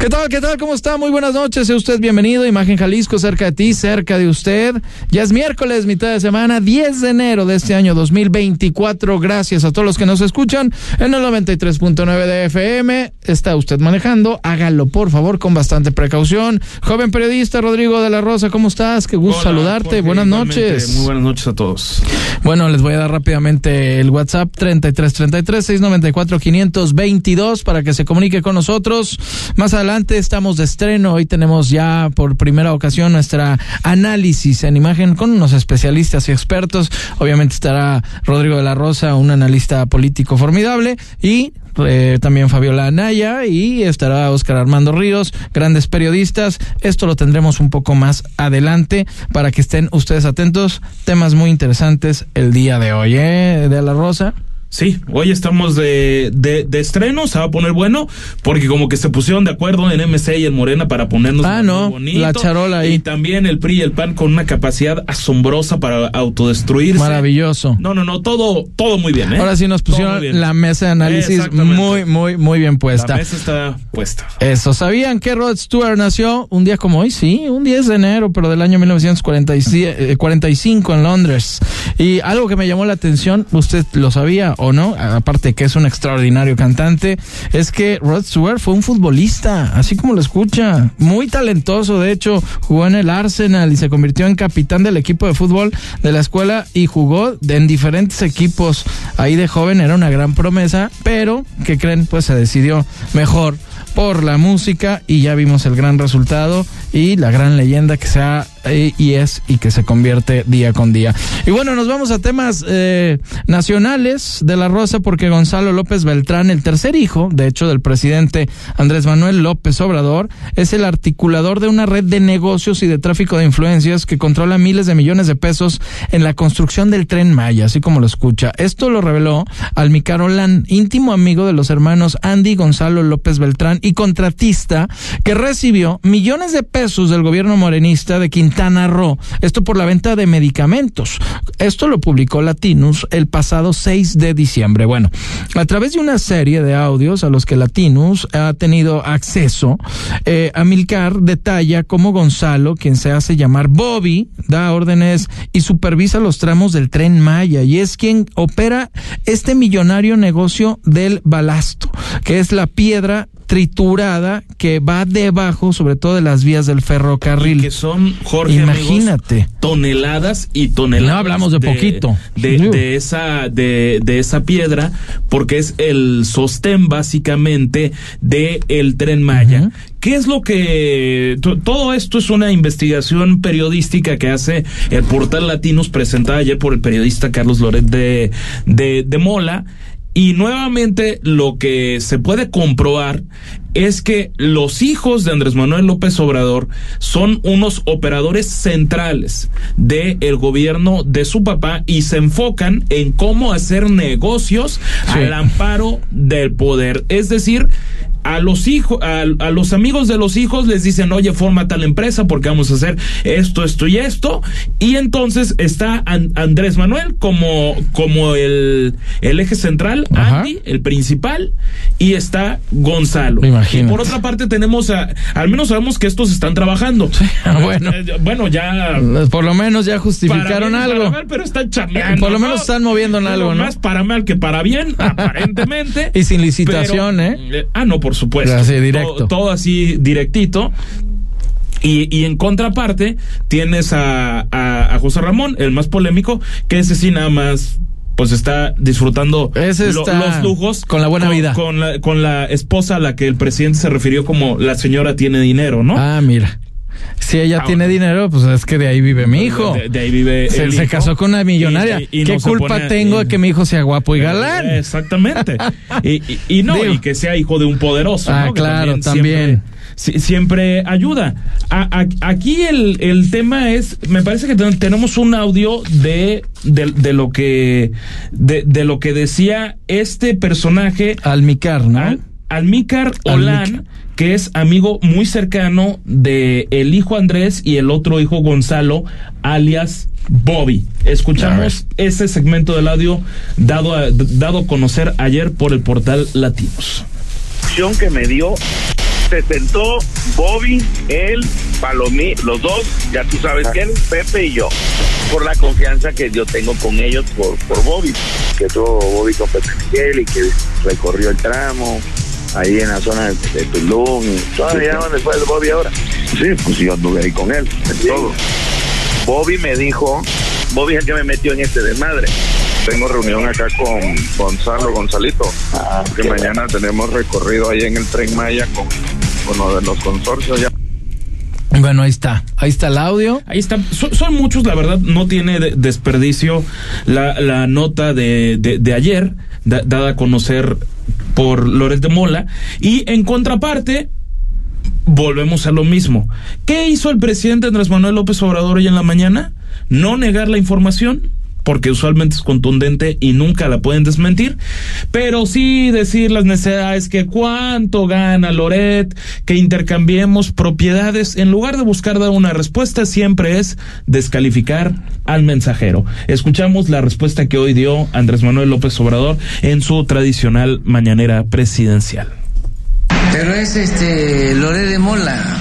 ¿Qué tal? ¿Qué tal? ¿Cómo está? Muy buenas noches. Sea usted bienvenido. Imagen Jalisco, cerca de ti, cerca de usted. Ya es miércoles, mitad de semana, 10 de enero de este año 2024. Gracias a todos los que nos escuchan en el 93.9 de FM. Está usted manejando. Hágalo, por favor, con bastante precaución. Joven periodista Rodrigo de la Rosa, ¿cómo estás? Qué gusto Hola, saludarte. Jorge, buenas noches. Muy buenas noches a todos. Bueno, les voy a dar rápidamente el WhatsApp 3333 694 522 para que se comunique con nosotros. Más adelante estamos de estreno. Hoy tenemos ya por primera ocasión nuestra análisis en imagen con unos especialistas y expertos. Obviamente estará Rodrigo de la Rosa, un analista político formidable y eh, también Fabiola Anaya y estará Oscar Armando Ríos, grandes periodistas. Esto lo tendremos un poco más adelante para que estén ustedes atentos. Temas muy interesantes el día de hoy, ¿eh? De la Rosa. Sí, hoy estamos de, de, de estreno, se va a poner bueno, porque como que se pusieron de acuerdo en MC y en Morena para ponernos Ah, no, bonito. la charola ahí. Y también el PRI y el PAN con una capacidad asombrosa para autodestruirse. Maravilloso. No, no, no, todo, todo muy bien, ¿eh? Ahora sí nos pusieron la mesa de análisis muy, muy, muy bien puesta. La mesa está puesta. Eso, ¿sabían que Rod Stewart nació un día como hoy? Sí, un 10 de enero, pero del año 1945 en Londres. Y algo que me llamó la atención, usted lo sabía o no, aparte que es un extraordinario cantante, es que Rod Stewart fue un futbolista, así como lo escucha, muy talentoso, de hecho, jugó en el Arsenal y se convirtió en capitán del equipo de fútbol de la escuela y jugó en diferentes equipos. Ahí de joven era una gran promesa, pero, ¿qué creen? Pues se decidió mejor por la música y ya vimos el gran resultado y la gran leyenda que sea eh, y es y que se convierte día con día. Y bueno, nos vamos a temas eh, nacionales de la Rosa porque Gonzalo López Beltrán, el tercer hijo, de hecho, del presidente Andrés Manuel López Obrador, es el articulador de una red de negocios y de tráfico de influencias que controla miles de millones de pesos en la construcción del tren Maya, así como lo escucha. Esto lo reveló Almicar Olán, íntimo amigo de los hermanos Andy Gonzalo López Beltrán y contratista que recibió millones de pesos del gobierno morenista de Quintana Roo. Esto por la venta de medicamentos. Esto lo publicó Latinus el pasado 6 de diciembre. Bueno, a través de una serie de audios a los que Latinus ha tenido acceso, eh, Amilcar detalla cómo Gonzalo, quien se hace llamar Bobby, da órdenes y supervisa los tramos del tren Maya y es quien opera este millonario negocio del balasto, que es la piedra triturada que va debajo, sobre todo de las vías del ferrocarril. Y que son, Jorge, Imagínate. amigos, toneladas y toneladas. No hablamos de poquito. De, Sí. de esa, de, de esa piedra, porque es el sostén básicamente de el tren Maya. ¿Qué es lo que to- todo esto es una investigación periodística que hace el portal Latinos presentada ayer por el periodista Carlos Loret de, de, de Mola? Y nuevamente lo que se puede comprobar es que los hijos de Andrés Manuel López Obrador son unos operadores centrales del gobierno de su papá y se enfocan en cómo hacer negocios Sí. al amparo del poder. Es decir, a los hijos, a, a los amigos de los hijos les dicen, oye, forma tal empresa porque vamos a hacer esto, esto y esto. Y entonces está An- Andrés Manuel como, como el, el eje central, Ajá. Andy, el principal, y está Gonzalo. Imagínate. Y por otra parte tenemos a, al menos sabemos que estos están trabajando. ah, bueno. Eh, bueno, ya Por lo menos ya justificaron para bien, algo. para mal, pero están. Por lo menos ¿no? están moviendo en algo, ¿no? Más para mal que para bien, aparentemente. Y sin licitación, Pero, ¿eh? Ah, no, por supuesto. Así, directo. Todo, todo así directito. Y, y en contraparte tienes a, a, a José Ramón, el más polémico, que ese sí nada más pues está disfrutando Ese lo- los lujos con la buena vida. Con la, con la esposa a la que el presidente se refirió como la señora tiene dinero, ¿no? Ah, mira. Si ella Ah, tiene bueno. dinero, pues es que de ahí vive mi hijo. De, de ahí vive se, el se hijo. casó con una millonaria. Y- y- y ¿Qué no culpa pone- tengo de que mi hijo sea guapo y galán? Eh, Exactamente. y, no, Digo. y que sea hijo de un poderoso. Ah, claro, Siempre, también. siempre ayuda. aquí el, el, tema es, me parece que tenemos un audio de, de, lo que de, de, lo que decía este personaje. Almicar, ¿no? Almícar Olán, que es amigo muy cercano de el hijo Andrés y el otro hijo Gonzalo, alias Bobby. Escuchamos ese segmento del audio dado a, dado a conocer ayer por el portal Latinos. que me dio se sentó Bobby, él, Palomí, los dos, ya tú sabes quién, Pepe y yo, por la confianza que yo tengo con ellos por, por Bobby, que tuvo Bobby con Pepe Miguel y que recorrió el tramo, ahí en la zona de, Tulum. Y ¿Todavía dónde fue el Bobby ahora? Sí, pues yo anduve ahí con él, todo. Bobby me dijo, Bobby es el que me metió en este desmadre. Tengo reunión acá con Gonzalo, Gonzalito, ah, que mañana tenemos recorrido ahí en el Tren Maya con, uno de los consorcios ya. Bueno, ahí está, ahí está el audio. Ahí está, son, muchos, la verdad, no tiene desperdicio la, la nota de, de, ayer, dada a conocer por Lórez de Mola. Y en contraparte, volvemos a lo mismo. ¿Qué hizo el presidente Andrés Manuel López Obrador hoy en la mañana? No negar la información, porque usualmente es contundente y nunca la pueden desmentir, pero sí decir las necesidades que cuánto gana Loret, que intercambiemos propiedades, en lugar de buscar dar una respuesta, siempre es descalificar al mensajero. Escuchamos la respuesta que hoy dio Andrés Manuel López Obrador en su tradicional mañanera presidencial. Pero es este Loret de Mola.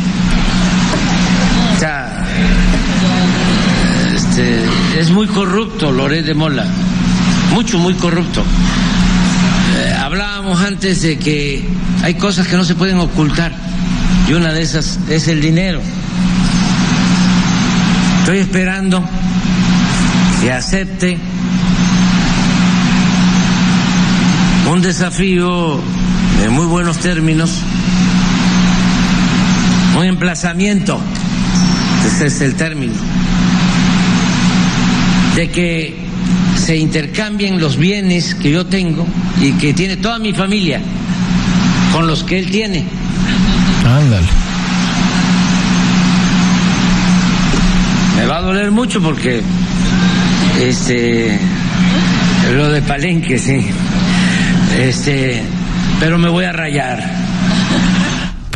Es muy corrupto Loret de Mola, mucho, muy corrupto. Eh, hablábamos antes de que hay cosas que no se pueden ocultar y una de esas es el dinero. Estoy esperando que acepte un desafío en muy buenos términos, un emplazamiento, ese es el término de que se intercambien los bienes que yo tengo y que tiene toda mi familia con los que él tiene. Ándale. Me va a doler mucho porque este lo de Palenque, sí. Este, pero me voy a rayar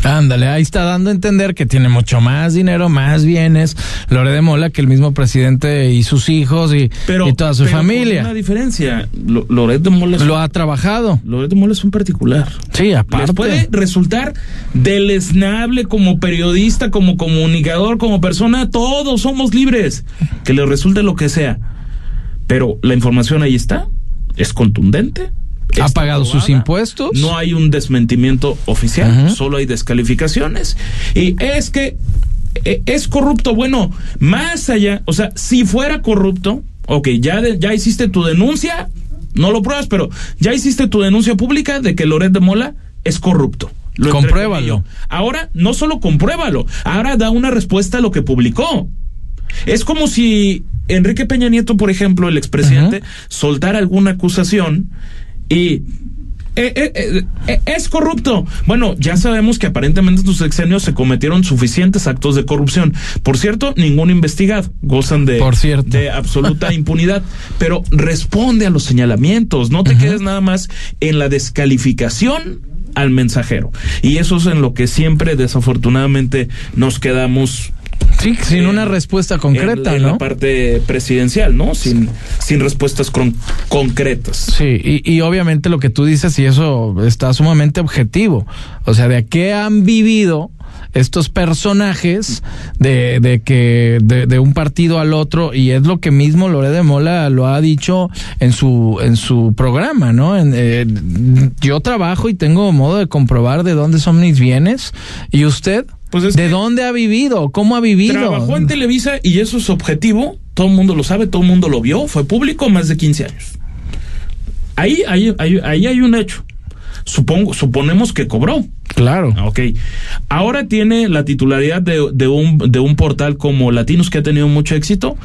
Ándale, ahí está dando a entender que tiene mucho más dinero, más bienes, Lore de Mola, que el mismo presidente y sus hijos y, toda su familia. una diferencia, Loret de Mola lo ha trabajado. Loret de Mola es un particular. Sí, aparte. puede resultar deleznable como periodista, como comunicador, como persona, todos somos libres, que le resulte lo que sea. Pero la información ahí está, es contundente, ha pagado sus impuestos. No hay un desmentimiento oficial, solo hay descalificaciones. Y es que e, es corrupto. Bueno, más allá, o sea, si fuera corrupto, ok, ya, ya hiciste tu denuncia, no lo pruebas, pero ya hiciste tu denuncia pública de que Loret de Mola es corrupto. compruébalo. Ahora, no solo compruébalo, ahora da una respuesta a lo que publicó. Es como si Enrique Peña Nieto, por ejemplo, el expresidente, soltara alguna acusación y eh, eh, eh, es corrupto. Bueno, ya sabemos que aparentemente en sus sexenios se cometieron suficientes actos de corrupción. Por cierto, ningún investigado. Gozan de, de absoluta impunidad. Pero responde a los señalamientos. No te quedes nada más en la descalificación al mensajero. Y eso es en lo que siempre desafortunadamente nos quedamos Sí, sin una respuesta concreta, en, la parte presidencial, ¿no? Sin, sin respuestas concretas. Sí, y, y, obviamente lo que tú dices, y eso está sumamente objetivo. O sea, de qué han vivido estos personajes de, de que de, de, un partido al otro y es lo que mismo Lore de Mola lo ha dicho en su en su programa no en, eh, yo trabajo y tengo modo de comprobar de dónde son mis bienes y usted pues ¿De dónde ha vivido? ¿Cómo ha vivido? Trabajó en Televisa y eso es objetivo. Todo el mundo lo sabe, todo el mundo lo vio. Fue público más de 15 años. Ahí, ahí, ahí, ahí hay un hecho. Supongo, suponemos que cobró. Claro. Ok. Ahora tiene la titularidad de, de, un, de un portal como Latinos que ha tenido mucho éxito.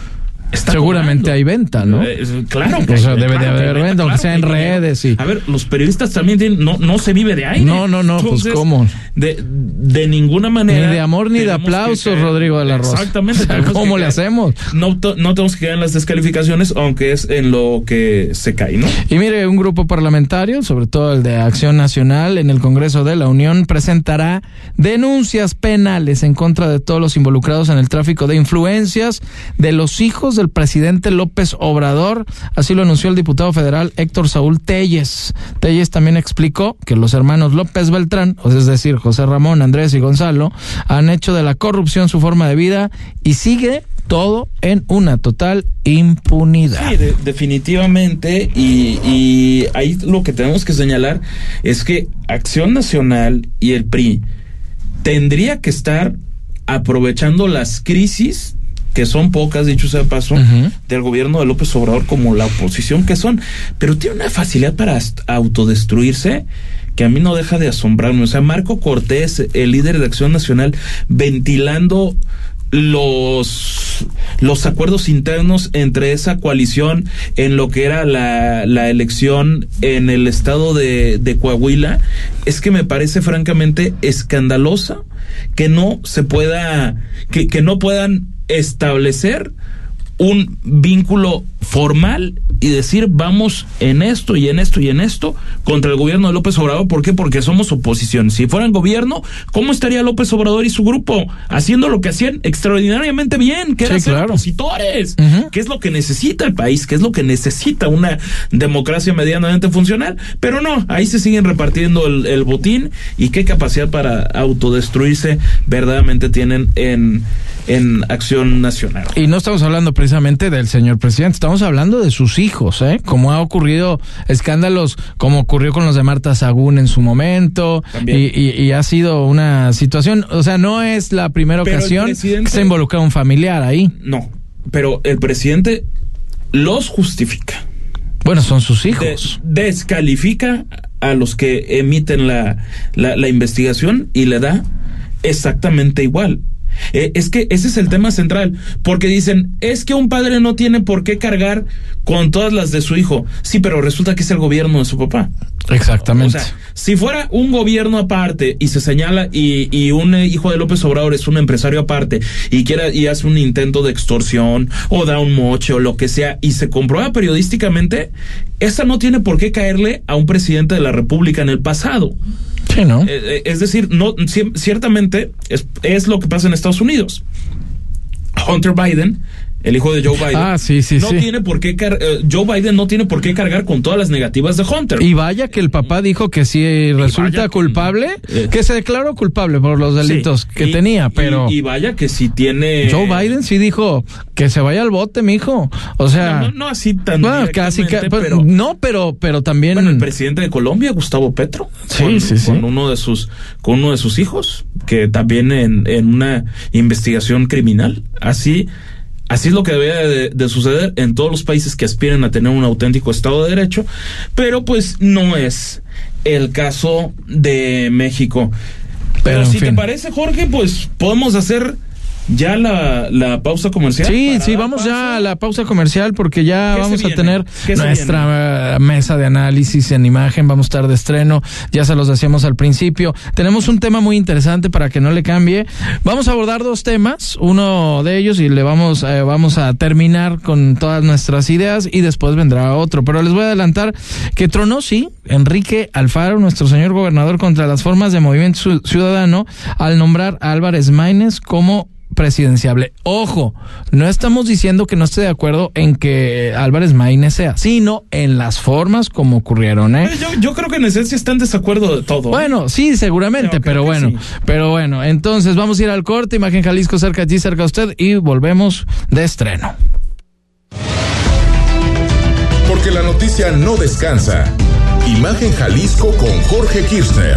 Está Seguramente cobrando. hay venta, ¿no? Eh, claro. O que- sea, debe de claro haber venta, aunque sea en redes y- A ver, los periodistas también tienen, no, no se vive de aire. No, no, no, pues, ¿cómo? De, de ninguna manera. Ni de amor ni de que aplausos, Rodrigo de la Rosa. Exactamente. O sea, ¿cómo le caer- hacemos? No, no tenemos que caer en las descalificaciones, aunque es en lo que se cae, ¿no? Y mire, un grupo parlamentario, sobre todo el de Acción Nacional, en el Congreso de la Unión, presentará denuncias penales en contra de todos los involucrados en el tráfico de influencias de los hijos del presidente López Obrador. Así lo anunció el diputado federal Héctor Saúl Telles. Telles también explicó que los hermanos López Beltrán, es decir, José Ramón, Andrés y Gonzalo, han hecho de la corrupción su forma de vida y sigue todo en una total impunidad. Sí, de- definitivamente. Y, y ahí lo que tenemos que señalar es que Acción Nacional y el PRI tendría que estar aprovechando las crisis que son pocas, dicho sea de paso, del gobierno de López Obrador como la oposición que son, pero tiene una facilidad para autodestruirse que a mí no deja de asombrarme. O sea, Marco Cortés, el líder de Acción Nacional, ventilando los los acuerdos internos entre esa coalición en lo que era la, la elección en el estado de, de Coahuila es que me parece francamente escandalosa que no se pueda que, que no puedan establecer un vínculo formal y decir vamos en esto y en esto y en esto contra el gobierno de López Obrador. ¿Por qué? Porque somos oposición. Si fueran gobierno, ¿cómo estaría López Obrador y su grupo haciendo lo que hacían extraordinariamente bien, que era Sí, ser claro. opositores? ¿Qué es lo que necesita el país? ¿Qué es lo que necesita una democracia medianamente funcional? Pero no, ahí se siguen repartiendo el, el botín y qué capacidad para autodestruirse verdaderamente tienen en, en acción nacional. Y no estamos hablando precisamente del señor presidente, estamos hablando de sus hijos, ¿eh? Como ha ocurrido escándalos, como ocurrió con los de Marta Sagún en su momento, y, y- y ha sido una situación, o sea, no es la primera Pero ocasión que se involucra un familiar ahí. No, pero el presidente los justifica. Bueno, son sus De- hijos. descalifica a los que emiten la, la, la investigación y le da exactamente igual. Eh, es que ese es el tema central, porque dicen, es que un padre no tiene por qué cargar con todas las de su hijo. Sí, pero resulta que es el gobierno de su papá. Exactamente. O sea, si fuera un gobierno aparte y se señala y, y un eh, hijo de López Obrador es un empresario aparte y quiera y hace un intento de extorsión o da un moche o lo que sea y se comprueba periodísticamente, esa no tiene por qué caerle a un presidente de la República en el pasado. sí, ¿no? Eh, eh, es decir, no ci- ciertamente es, es lo que pasa en Estados Unidos. Hunter Biden, el hijo de Joe Biden, Ah, sí, sí, no sí. tiene por qué car- eh, Joe Biden no tiene por qué cargar con todas las negativas de Hunter. Y vaya que el papá dijo que si resulta culpable, Eh. que se declaró culpable por los delitos Sí, que y- tenía, pero Y, vaya que si tiene. Joe Biden sí dijo que se vaya al bote, mijo. O sea, No, no, no así tan. bueno, casi, pues, pero. no, pero, pero también. Bueno, el presidente de Colombia, Gustavo Petro, Sí, con, sí, sí. con uno de sus, con uno de sus hijos, que también en, en una investigación criminal, así, así es lo que debería de, de suceder en todos los países que aspiren a tener un auténtico Estado de Derecho, pero pues no es el caso de México. Pero, si te parece, Jorge, pues podemos hacer ya la, la pausa comercial. Sí, sí, vamos ya a la pausa comercial porque ya ¿Qué se vamos a tener ¿Qué se nuestra eh, mesa de análisis en imagen, vamos a estar de estreno, ya se los decíamos al principio. Tenemos un tema muy interesante para que no le cambie. Vamos a abordar dos temas, uno de ellos y le vamos eh, vamos a terminar con todas nuestras ideas y después vendrá otro, pero les voy a adelantar que tronó sí Enrique Alfaro, nuestro señor gobernador contra las formas de movimiento Ciu- ciudadano al nombrar a Álvarez Maínez como presidenciable. Ojo, no estamos diciendo que no esté de acuerdo en que Álvarez Maínez sea, sino en las formas como ocurrieron, ¿eh? Yo, yo creo que en esencia está en desacuerdo de todo. ¿eh? Bueno, sí, seguramente, pero bueno, sí. pero bueno, entonces vamos a ir al corte, Imagen Jalisco cerca de ti, cerca de usted y volvemos de estreno. Porque la noticia no descansa. Imagen Jalisco con Jorge Kirchner.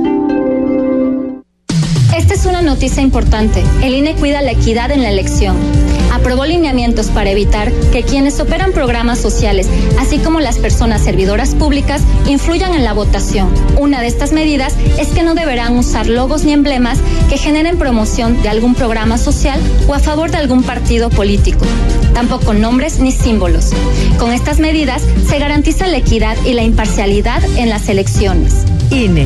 Noticia importante. El INE cuida la equidad en la elección. Aprobó lineamientos para evitar que quienes operan programas sociales, así como las personas servidoras públicas, influyan en la votación. Una de estas medidas es que no deberán usar logos ni emblemas que generen promoción de algún programa social o a favor de algún partido político. Tampoco nombres ni símbolos. Con estas medidas se garantiza la equidad y la imparcialidad en las elecciones. INE.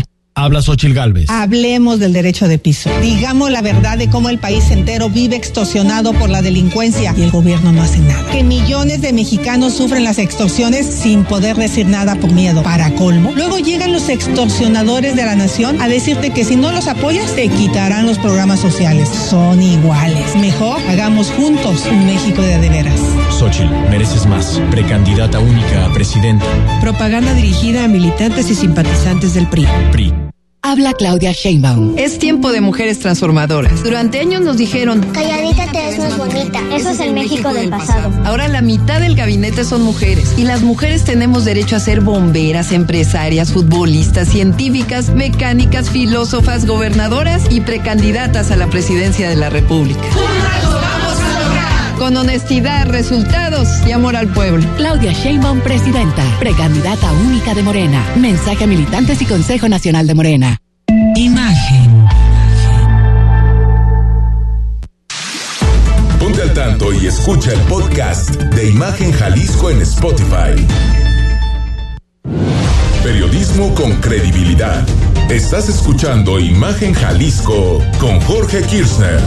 Habla Xochil Galvez. Hablemos del derecho de piso. Digamos la verdad de cómo el país entero vive extorsionado por la delincuencia y el gobierno no hace nada. Que millones de mexicanos sufren las extorsiones sin poder decir nada por miedo. Para colmo, luego llegan los extorsionadores de la nación a decirte que si no los apoyas te quitarán los programas sociales. Son iguales. Mejor hagamos juntos un México de de veras. Xochil, mereces más. Precandidata única a presidenta. Propaganda dirigida a militantes y simpatizantes del PRI. PRI. Habla Claudia Sheinbaum. Es tiempo de mujeres transformadoras. Durante años nos dijeron, calladita te ves más bonita. Eso es el México del pasado. Ahora la mitad del gabinete son mujeres. Y las mujeres tenemos derecho a ser bomberas, empresarias, futbolistas, científicas, mecánicas, filósofas, gobernadoras y precandidatas a la presidencia de la República. Con honestidad, resultados y amor al pueblo. Claudia Sheinbaum, presidenta, precandidata única de Morena. Mensaje a militantes y Consejo Nacional de Morena. Imagen. Ponte al tanto y escucha el podcast de Imagen Jalisco en Spotify. Periodismo con credibilidad. Estás escuchando Imagen Jalisco con Jorge Kirchner.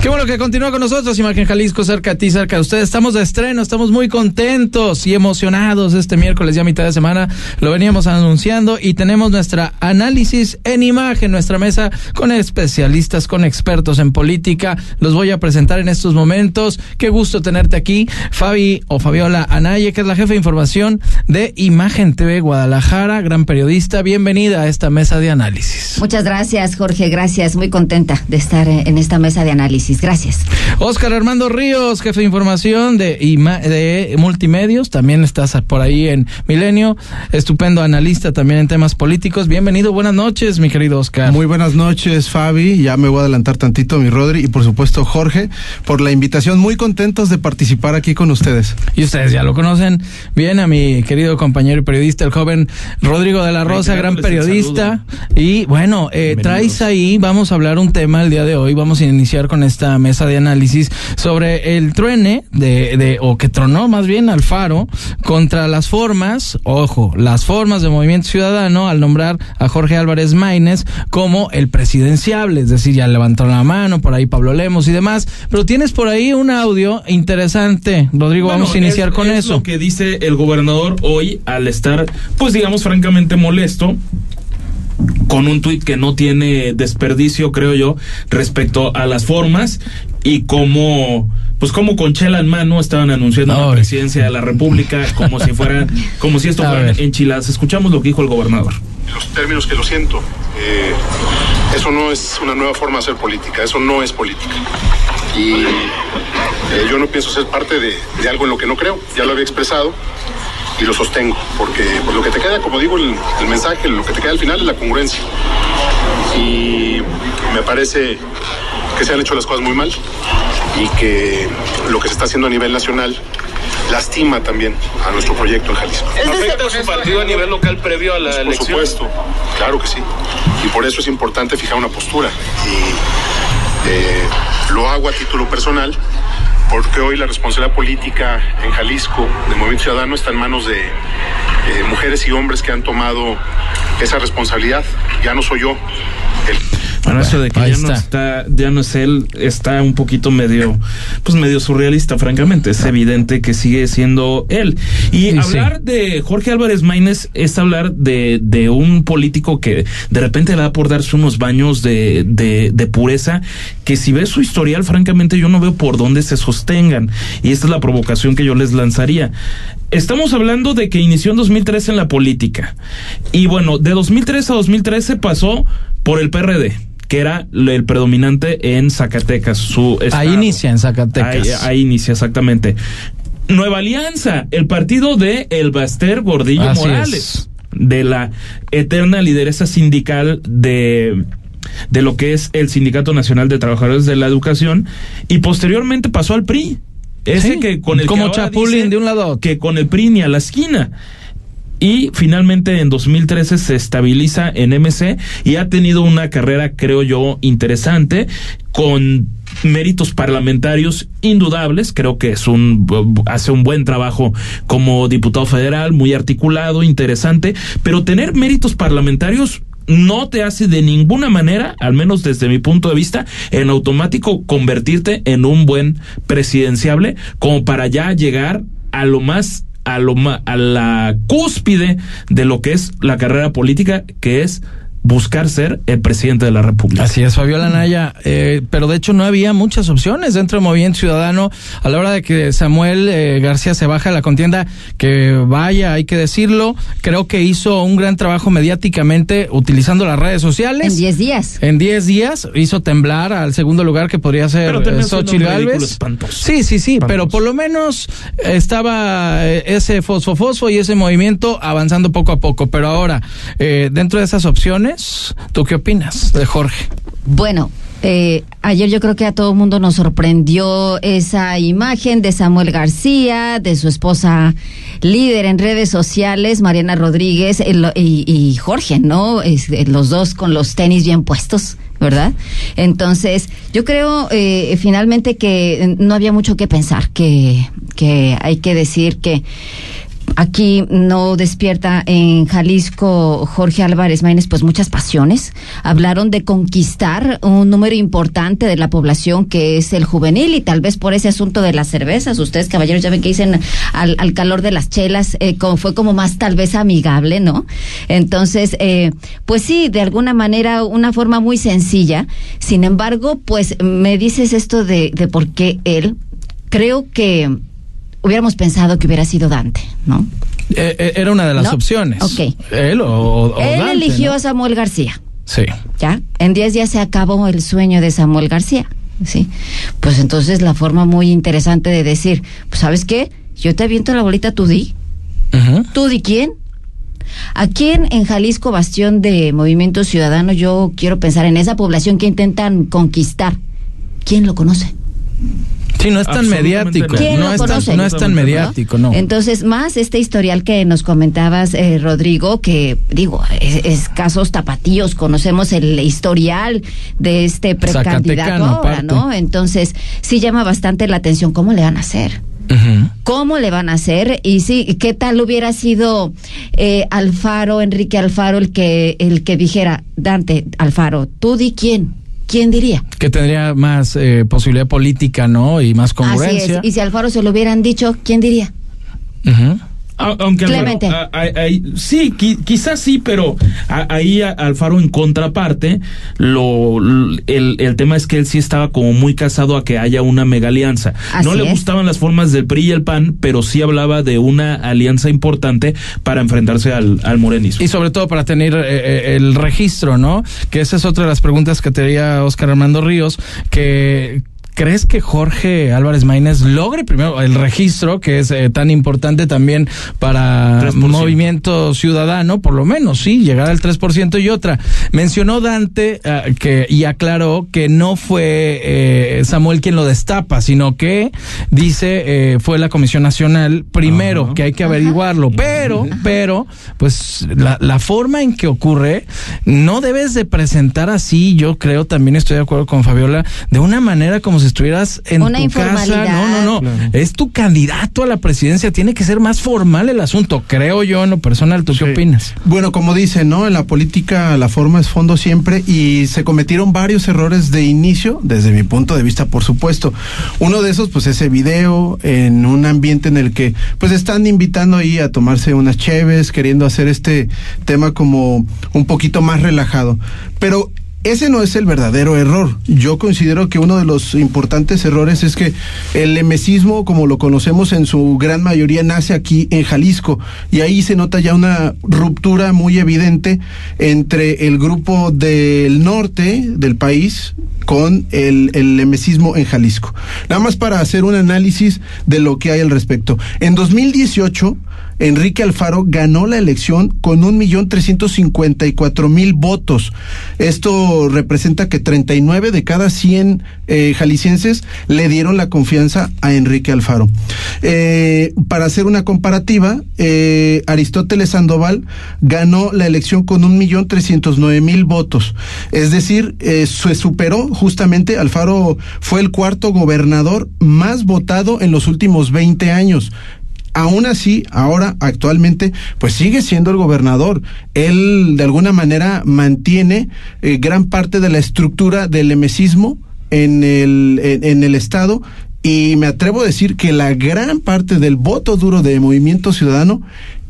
Qué bueno que continúa con nosotros, Imagen Jalisco, cerca de ti, cerca de ustedes. Estamos de estreno, estamos muy contentos y emocionados este miércoles, ya mitad de semana. Lo veníamos anunciando y tenemos nuestra análisis en imagen, nuestra mesa con especialistas, con expertos en política. Los voy a presentar en estos momentos. Qué gusto tenerte aquí, Fabi o Fabiola Anaye, que es la jefa de información de Imagen TV Guadalajara, gran periodista. Bienvenida a esta mesa de análisis. Muchas gracias, Jorge. Gracias. Muy contenta de estar en esta mesa de análisis. Gracias. Oscar Armando Ríos, jefe de información de, de Multimedios, también estás por ahí en Milenio, estupendo analista también en temas políticos. Bienvenido, buenas noches, mi querido Oscar. Muy buenas noches, Fabi. Ya me voy a adelantar tantito, mi Rodri, y por supuesto Jorge, por la invitación. Muy contentos de participar aquí con ustedes. Y ustedes ya lo conocen bien a mi querido compañero y periodista, el joven Rodrigo de la Rosa, gran periodista. Y bueno, eh, traes ahí, vamos a hablar un tema el día de hoy, vamos a iniciar con esta mesa de análisis sobre el truene de, de o que tronó más bien Alfaro contra las formas, ojo, las formas de Movimiento Ciudadano al nombrar a Jorge Álvarez Maínez como el presidenciable, es decir, ya levantó la mano por ahí Pablo Lemos y demás, pero tienes por ahí un audio interesante, Rodrigo, Bueno, vamos a iniciar es- con es eso. lo que dice el gobernador hoy al estar, pues digamos, francamente molesto con un tuit que no tiene desperdicio, creo yo, respecto a las formas y cómo pues como con chela en mano estaban anunciando la presidencia de la República como si fuera, como si esto fuera enchiladas. Escuchamos lo que dijo el gobernador. Los términos que lo siento, eh, eso no es una nueva forma de hacer política, eso no es política. Y eh, yo no pienso ser parte de, algo en lo que no creo, ya lo había expresado y lo sostengo, porque pues, lo que te queda, como digo, el, el mensaje, lo que te queda al final es la congruencia. Y me parece que se han hecho las cosas muy mal y que lo que se está haciendo a nivel nacional lastima también a nuestro proyecto en Jalisco. ¿Afecta su partido a nivel local previo a la pues, elección? Por supuesto, claro que sí. Y por eso es importante fijar una postura. Y eh, lo hago a título personal porque hoy la responsabilidad política en Jalisco del Movimiento Ciudadano está en manos de eh, mujeres y hombres que han tomado esa responsabilidad. Ya no soy yo el bueno, eso de que ya no está, ya no es él, está un poquito medio, pues medio surrealista, francamente. Es evidente que sigue siendo él. Y hablar de Jorge Álvarez Maínez es hablar de, de un político que de repente le da por darse unos baños de, de, de pureza, que si ves su historial, francamente, yo no veo por dónde se sostengan. Y esta es la provocación que yo les lanzaría. Estamos hablando de que inició en 2013 en la política. Y bueno, de 2013 a 2013 pasó por el PRD que era el predominante en Zacatecas. Su ahí inicia en Zacatecas. Ahí, inicia, exactamente. Nueva Alianza, el partido de El Baster Gordillo Morales, de la eterna lideresa sindical de de lo que es el Sindicato Nacional de Trabajadores de la Educación y posteriormente pasó al PRI. Ese que con el como Chapulín de un lado que con el PRI ni a la esquina y finalmente en 2013 se estabiliza en MC y ha tenido una carrera, creo yo, interesante con méritos parlamentarios indudables, creo que es un hace un buen trabajo como diputado federal, muy articulado, interesante, pero tener méritos parlamentarios no te hace de ninguna manera, al menos desde mi punto de vista, en automático convertirte en un buen presidenciable como para ya llegar a lo más a, lo, a la cúspide de lo que es la carrera política, que es buscar ser el presidente de la República. Así es, Fabiola Naya, eh, pero de hecho no había muchas opciones dentro del Movimiento Ciudadano a la hora de que Samuel eh, García se baja de la contienda, que vaya, hay que decirlo, creo que hizo un gran trabajo mediáticamente utilizando las redes sociales. En 10 días. En 10 días hizo temblar al segundo lugar que podría ser eh, Xochitl Galvez. Sí, sí, sí, pero por lo menos estaba ese fosfofosfo y ese movimiento avanzando poco a poco, pero ahora, dentro de esas opciones, ¿Tú qué opinas de Jorge? Bueno, eh, ayer yo creo que a todo el mundo nos sorprendió esa imagen de Samuel García, de su esposa líder en redes sociales, Mariana Rodríguez y, Jorge, ¿no? los dos con los tenis bien puestos. ¿verdad? Entonces, yo creo eh, finalmente que no había mucho que pensar, que, que hay que decir que Aquí no despierta en Jalisco Jorge Álvarez Maínez pues muchas pasiones. Hablaron de conquistar un número importante de la población que es el juvenil y tal vez por ese asunto de las cervezas. Ustedes caballeros ya ven que dicen al, calor de las chelas eh, como, fue como más tal vez amigable, ¿no? Entonces, eh, pues sí, de alguna manera una forma muy sencilla. Sin embargo, pues me dices esto de, de por qué él. Creo que hubiéramos pensado que hubiera sido Dante, ¿no? Eh, eh, era una de las opciones. Ok. Él o, Él eligió a Samuel García. Sí. ¿Ya? En 10 días se acabó el sueño de Samuel García. Sí. Pues entonces la forma muy interesante de decir, pues ¿sabes qué? Yo te aviento la bolita, tú di. ¿Tú di quién? ¿A quién en Jalisco, bastión de Movimiento Ciudadano, yo quiero pensar en esa población que intentan conquistar? ¿Quién lo conoce? Sí, no es tan mediático. No, es tan, no es tan mediático, no. Entonces, más este historial que nos comentabas, eh, Rodrigo, que digo, es, casos tapatíos, conocemos el historial de este precandidato ahora, ¿no? Entonces, sí llama bastante la atención cómo le van a hacer. ¿Cómo le van a hacer? Y sí, ¿qué tal hubiera sido eh, Alfaro, Enrique Alfaro, el que, el que dijera, Dante, Alfaro, tú di quién? ¿Quién diría? Que tendría más eh, posibilidad política, ¿no? Y más congruencia. Así es. Y si Alfaro se lo hubieran dicho, ¿quién diría? Aunque Clemente. sí, quizás sí, pero ahí Alfaro en contraparte, lo, el, el, tema es que él sí estaba como muy casado a que haya una mega alianza. no le gustaban las formas del PRI y el PAN, pero sí hablaba de una alianza importante para enfrentarse al, al morenismo. Y sobre todo para tener eh, eh, el registro, ¿no? Que esa es otra de las preguntas que te haría Oscar Armando Ríos, que ¿Crees que Jorge Álvarez Maínez logre primero el registro, que es eh, tan importante también para Movimiento Ciudadano, por lo menos, sí, llegar al 3% y otra? Mencionó Dante uh, que y aclaró que no fue eh, Samuel quien lo destapa, sino que dice eh, fue la Comisión Nacional primero, que hay que averiguarlo, pero, pero, pues la, la forma en que ocurre, no debes de presentar así, yo creo, también estoy de acuerdo con Fabiola, de una manera como si estuvieras en tu casa. No, no, no. Es tu candidato a la presidencia. Tiene que ser más formal el asunto, creo yo en lo personal. ¿Tú qué opinas? Bueno, como dice, ¿no? En la política la forma es fondo siempre y se cometieron varios errores de inicio, desde mi punto de vista, por supuesto. Uno de esos, pues ese video en un ambiente en el que, pues están invitando ahí a tomarse unas cheves, queriendo hacer este tema como un poquito más relajado. Pero ese no es el verdadero error. Yo considero que uno de los importantes errores es que el emesismo, como lo conocemos en su gran mayoría, nace aquí en Jalisco y ahí se nota ya una ruptura muy evidente entre el grupo del norte del país con el, el emesismo en Jalisco. Nada más para hacer un análisis de lo que hay al respecto. En 2018, Enrique Alfaro ganó la elección con un millón trescientos cincuenta y cuatro mil votos. Esto representa que 39 de cada 100 eh, jaliscienses le dieron la confianza a Enrique Alfaro. Eh, para hacer una comparativa, eh, Aristóteles Sandoval ganó la elección con un millón trescientos nueve mil votos. Es decir, se superó justamente, Alfaro fue el cuarto gobernador más votado en los últimos 20 años aún así, ahora, actualmente, pues sigue siendo el gobernador. Él, de alguna manera, mantiene eh, gran parte de la estructura del emesismo en el, en, el Estado y me atrevo a decir que la gran parte del voto duro de Movimiento Ciudadano,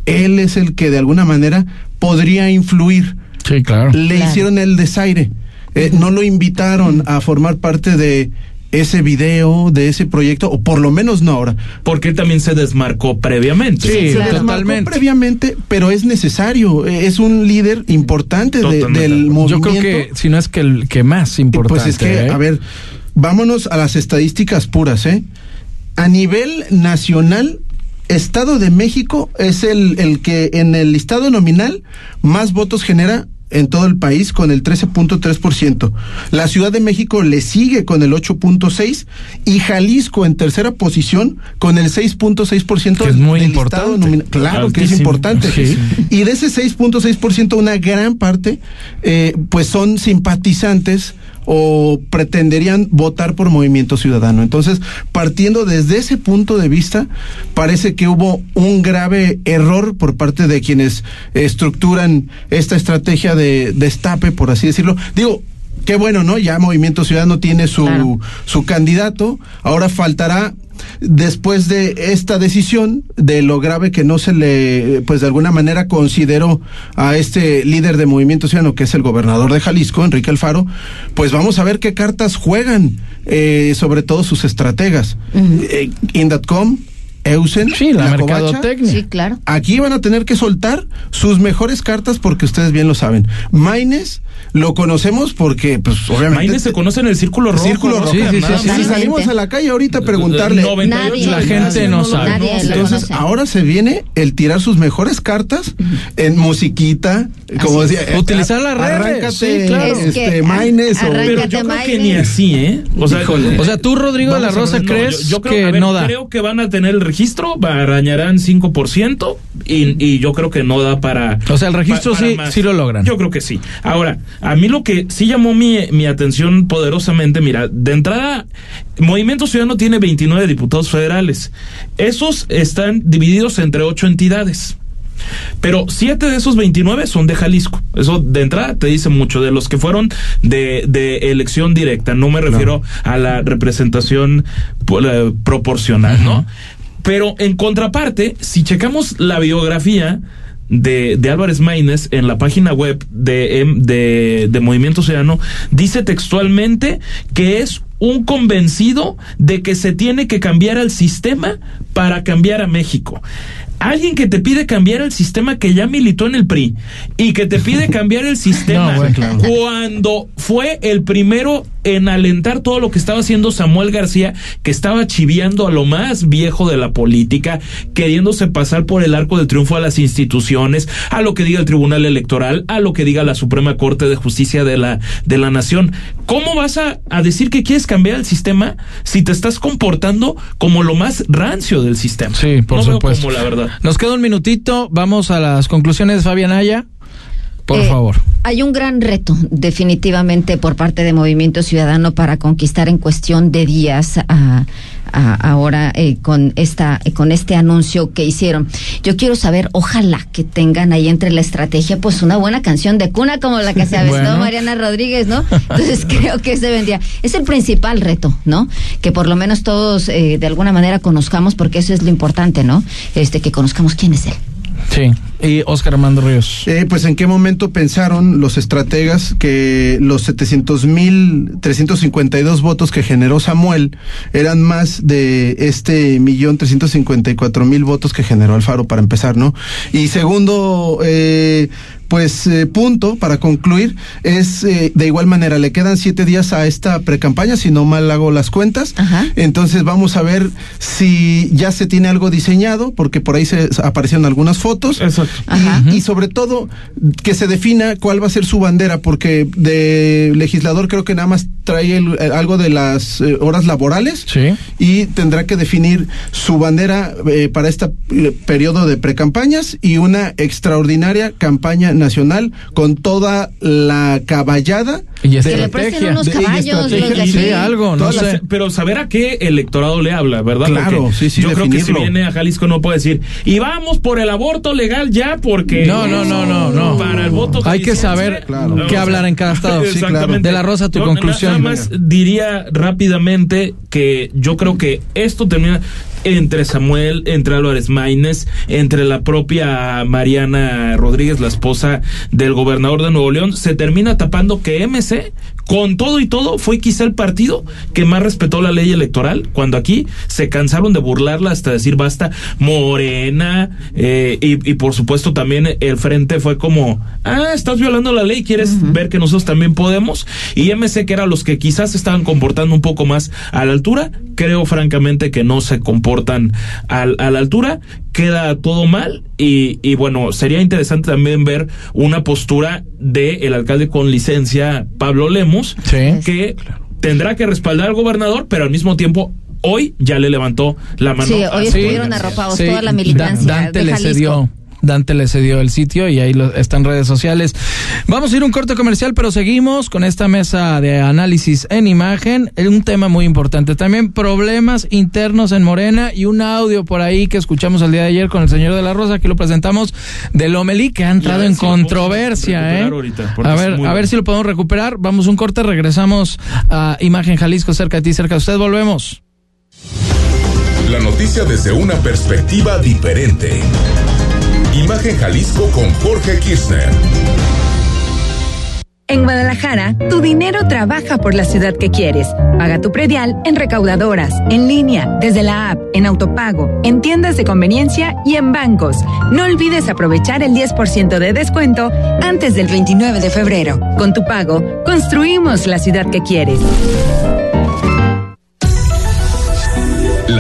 él es el que de alguna manera podría influir. Sí, claro. Le hicieron el desaire. Eh, no lo invitaron a formar parte de ese video de ese proyecto, o por lo menos no ahora. Porque él también se desmarcó previamente. Sí, se totalmente. previamente, pero es necesario. Es un líder importante del movimiento. Yo creo que, si no es que el que más importante. Pues es que, ¿eh? a ver, vámonos a las estadísticas puras, ¿eh? A nivel nacional, Estado de México es el, el que en el listado nominal más votos genera en todo el país con el 13.3%. La Ciudad de México le sigue con el 8.6% y Jalisco en tercera posición con el 6.6% es muy importante. Claro que es importante. Y de ese 6.6% una gran parte eh, pues son simpatizantes o pretenderían votar por Movimiento Ciudadano. Entonces, partiendo desde ese punto de vista, parece que hubo un grave error por parte de quienes estructuran esta estrategia de destape, por así decirlo. Digo, qué bueno, ¿no? Ya Movimiento Ciudadano tiene su, su candidato. Ahora faltará después de esta decisión, de lo grave que no se le, pues de alguna manera consideró a este líder de Movimiento Ciudadano, que es el gobernador de Jalisco, Enrique Alfaro, pues vamos a ver qué cartas juegan, eh, sobre todo sus estrategas. Eh, Indatcom, Eusen, sí, la, mercadotecnia. Sí, claro. Aquí van a tener que soltar sus mejores cartas porque ustedes bien lo saben. Maines lo conocemos porque, pues, obviamente. Maines se conoce en el círculo rojo. Círculo rojo. Sí, sí, sí, si salimos a la calle ahorita a preguntarle. Nadie, la gente no, sabe. Entonces, ahora se viene el tirar sus mejores cartas en musiquita, como decía. Utilizar la red. Arráncate, claro. este, Maines. O, pero yo creo que ni así, ¿eh? O sea, o sea tú, Rodrigo de la Rosa, crees yo, creo, que no da. Creo que van a tener el registro, arañarán 5% y, y yo creo que no da para... O sea, el registro sí, sí lo logran. Yo creo que sí. Ahora, a mí lo que sí llamó mi, mi atención poderosamente, mira, de entrada, Movimiento Ciudadano tiene 29 diputados federales. Esos están divididos entre ocho entidades. Pero siete de esos 29 son de Jalisco. Eso de entrada te dice mucho de los que fueron de, de elección directa. No me refiero a la representación pues, proporcional, ¿no? Pero en contraparte, si checamos la biografía de, de Álvarez Maínez en la página web de, de, de Movimiento Ciudadano, dice textualmente que es un convencido de que se tiene que cambiar el sistema para cambiar a México alguien que te pide cambiar el sistema que ya militó en el PRI y que te pide cambiar el sistema No, güey, claro. cuando fue el primero en alentar todo lo que estaba haciendo Samuel García, que estaba chiviando a lo más viejo de la política, queriéndose pasar por el arco de triunfo a las instituciones, a lo que diga el Tribunal Electoral, a lo que diga la Suprema Corte de Justicia de la, de la Nación. ¿Cómo vas a, a decir que quieres cambiar el sistema si te estás comportando como lo más rancio del sistema? Sí, por No supuesto. como la verdad. Nos queda un minutito, vamos a las conclusiones, Fabián Aya. Por Eh, favor. Hay un gran reto, definitivamente, por parte de Movimiento Ciudadano para conquistar en cuestión de días a, a- ahora eh, con esta eh, con este anuncio que hicieron. Yo quiero saber, ojalá que tengan ahí entre la estrategia, pues una buena canción de cuna como la que se Bueno. Mariana Rodríguez, ¿no? Entonces creo que se vendía. Es el principal reto, ¿no? Que por lo menos todos eh, de alguna manera conozcamos, porque eso es lo importante, ¿no? Este que conozcamos quién es él. Sí. Y Oscar Armando Ríos. Eh, pues en qué momento pensaron los estrategas que los 700 mil 352 votos que generó Samuel eran más de este millón 354 mil votos que generó Alfaro para empezar, ¿no? Y segundo, eh, pues eh, punto para concluir es eh, de igual manera le quedan siete días a esta precampaña si no mal hago las cuentas entonces vamos a ver si ya se tiene algo diseñado porque por ahí se aparecieron algunas fotos y, y sobre todo que se defina cuál va a ser su bandera porque de legislador creo que nada más trae el- eh, algo de las eh, horas laborales y tendrá que definir su bandera eh, para este periodo de precampañas y una extraordinaria campaña nacional con toda la caballada y Que le unos de- y caballos, estrategia. los de aquí. Sí, algo, no sé. pero saber a qué electorado le habla, ¿verdad? Claro, Porque sí, sí, Yo creo que si viene a Jalisco no puede decir, y vamos por el aborto legal ya, porque. No, no, no, no, no. Para el voto Hay que saber no, qué hablar en cada estado. Sí, claro. De la Rosa, tu Yo conclusión. Nada más diría rápidamente que yo creo que esto termina entre Samuel, entre Álvarez Maínez, entre la propia Mariana Rodríguez, la esposa del gobernador de Nuevo León, se termina tapando que MC, con todo y todo, fue quizá el partido que más respetó la ley electoral, cuando aquí se cansaron de burlarla hasta decir basta, Morena, eh, y, y por supuesto también el frente fue como, ah, estás violando la ley, quieres ver que nosotros también podemos, y MC que eran los que quizás estaban comportando un poco más a la altura, creo francamente que no se comportan al- a la altura, queda todo mal y, y bueno, sería interesante también ver una postura de el alcalde con licencia, Pablo Lemos, que tendrá que respaldar al gobernador, pero al mismo tiempo hoy ya le levantó la mano. Sí, hoy estuvieron arropados Sí, toda la militancia Dante de le cedió. Dante le cedió el sitio y ahí lo, está en redes sociales. Vamos a ir a un corte comercial, pero seguimos con esta mesa de análisis en imagen. Es Un tema muy importante. También problemas internos en Morena y un audio por ahí que escuchamos el día de ayer con el señor de la Rosa, que lo presentamos de Lomelí, que ha entrado en si controversia. ¿eh? ahorita, A ver, a ver si lo podemos recuperar. Vamos a un corte, regresamos a Imagen Jalisco, cerca de ti, cerca de usted. Volvemos. La noticia desde una perspectiva diferente. Imagen Jalisco con Jorge Kirchner. En Guadalajara, tu dinero trabaja por la ciudad que quieres. Paga tu predial en recaudadoras, en línea, desde la app, en autopago, en tiendas de conveniencia y en bancos. No olvides aprovechar el 10% de descuento antes del 29 de febrero. Con tu pago, construimos la ciudad que quieres.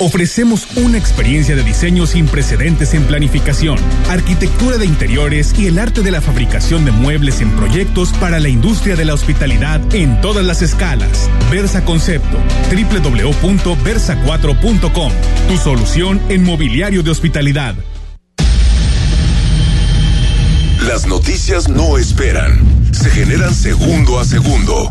Ofrecemos una experiencia de diseño sin precedentes en planificación, arquitectura de interiores y el arte de la fabricación de muebles en proyectos para la industria de la hospitalidad en todas las escalas. Versa Concepto, www.versa4.com, tu solución en mobiliario de hospitalidad. Las noticias no esperan. se generan segundo a segundo.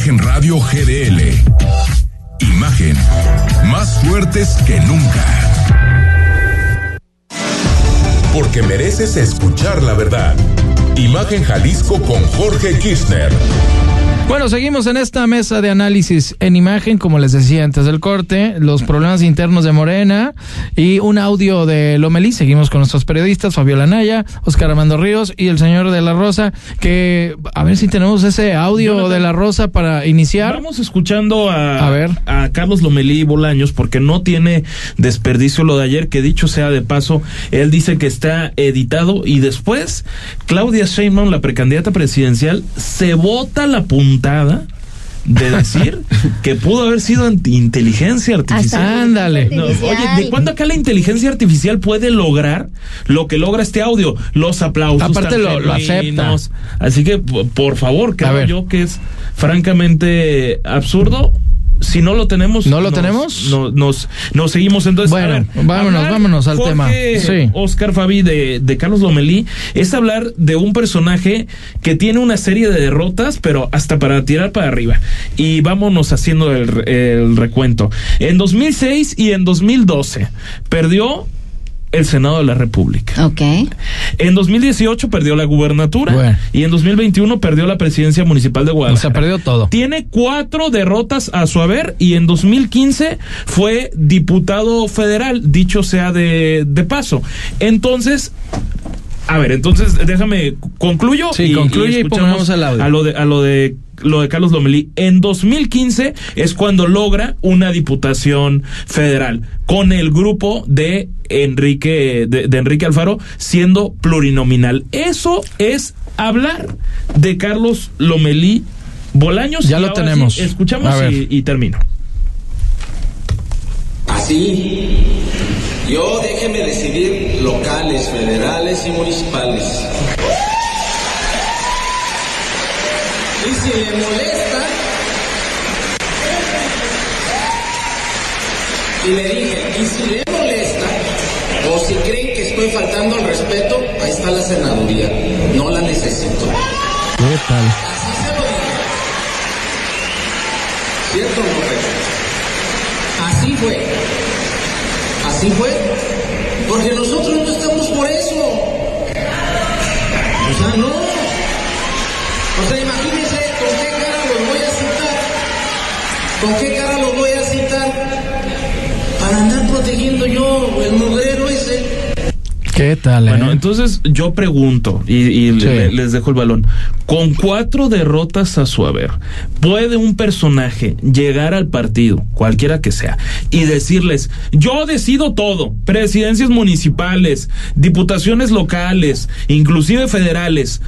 Imagen Radio GDL. Imagen. Más fuertes que nunca. Porque mereces escuchar la verdad. Imagen Jalisco con Jorge Kirchner. Bueno, seguimos en esta mesa de análisis en imagen, como les decía antes del corte, los problemas internos de Morena y un audio de Lomelí. Seguimos con nuestros periodistas, Fabiola Naya, Oscar Armando Ríos y el señor de la Rosa, que a ver si tenemos ese audio de la Rosa para iniciar. Vamos escuchando a, A ver. a Carlos Lomelí Bolaños porque no tiene desperdicio lo de ayer, que dicho sea de paso, él dice que está editado y después Claudia Sheinbaum, la precandidata presidencial, se bota la de decir que pudo haber sido anti- inteligencia artificial. Ándale. No, oye, ¿de cuándo acá la inteligencia artificial puede lograr lo que logra este audio? Los aplausos. Aparte lo- lo. Así que, por favor, creo yo que es francamente absurdo. Si no lo tenemos. ¿No lo nos- tenemos? no- nos, nos seguimos. Entonces, Bueno, ver, vámonos, vámonos al Jorge, tema. Sí. Oscar Fabi de, de Carlos Lomelí es hablar de un personaje que tiene una serie de derrotas, pero hasta para tirar para arriba. Y vámonos haciendo el, el recuento. En 2006 y en 2012 perdió el Senado de la República. Ok. En 2018 perdió la gubernatura Bueno. y en 2021 perdió la presidencia municipal de O Guadalajara. sea, perdió todo. Tiene cuatro derrotas a su haber y en 2015 fue diputado federal, dicho sea de, de paso. Entonces, a ver, entonces déjame concluyo. Sí, concluye y escuchamos pongamos el audio. A lo de, a lo de lo de Carlos Lomelí. En 2015 es cuando logra una diputación federal con el grupo de Enrique de, de Enrique Alfaro siendo plurinominal. Eso es hablar de Carlos Lomelí Bolaños. Ya Y lo sí, tenemos. escuchamos y, y termino. Así, yo déjeme decidir locales, federales y municipales. Y si le molesta, y le dije, y si le molesta, o si creen que estoy faltando al respeto, ahí está la senaduría, no la necesito. ¿Qué tal? Así se lo dije. ¿Cierto o no? Así fue. Así fue. Porque nosotros no estamos por eso. O sea, no. O sea, imagínense con qué cara los voy a citar. ¿Con qué cara los voy a citar? Para andar protegiendo yo el mugrero ese. ¿Qué tal? eh? Bueno, entonces yo pregunto y, y Sí. le- les dejo el balón. Con cuatro derrotas a su haber, ¿puede un personaje llegar al partido, cualquiera que sea, y decirles, yo decido todo, presidencias municipales, diputaciones locales, inclusive federales?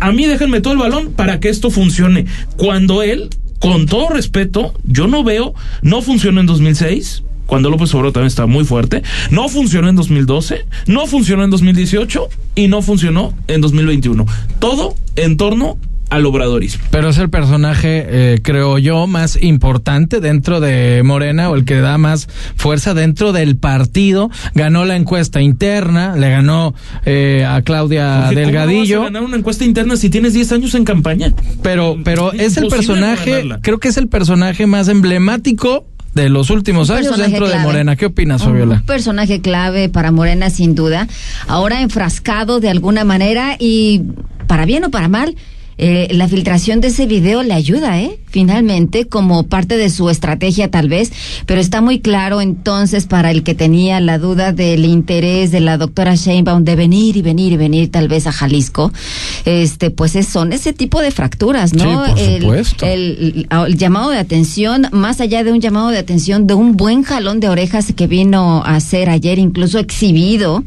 A mí déjenme todo el balón para que esto funcione. Cuando él, con todo respeto, yo no veo, no funcionó en 2006, cuando López Obrador también estaba muy fuerte, no funcionó en 2012, no funcionó en 2018 y no funcionó en 2021. Todo en torno al obradorismo. Pero es el personaje, eh, creo yo, más importante dentro de Morena o el que da más fuerza dentro del partido. Ganó la encuesta interna, le ganó eh, a Claudia Jorge, ¿cómo Delgadillo. vas a ganar una encuesta interna si tienes 10 años en campaña? Pero, pero es el personaje, ganarla. creo que es el personaje más emblemático de los últimos Un años dentro de. Morena. ¿Qué opinas, Un Fabiola? personaje clave para Morena, sin duda. Ahora enfrascado de alguna manera y para bien o para mal, eh, la filtración de ese video le ayuda, ¿eh? Finalmente como parte de su estrategia tal vez, pero está muy claro entonces para el que tenía la duda del interés de la doctora Sheinbaum de venir y venir y venir tal vez a Jalisco, este pues es- son ese tipo de fracturas, ¿no? Sí, por el, supuesto. el- el llamado de atención, más allá de un llamado de atención, de un buen jalón de orejas que vino a hacer ayer, incluso exhibido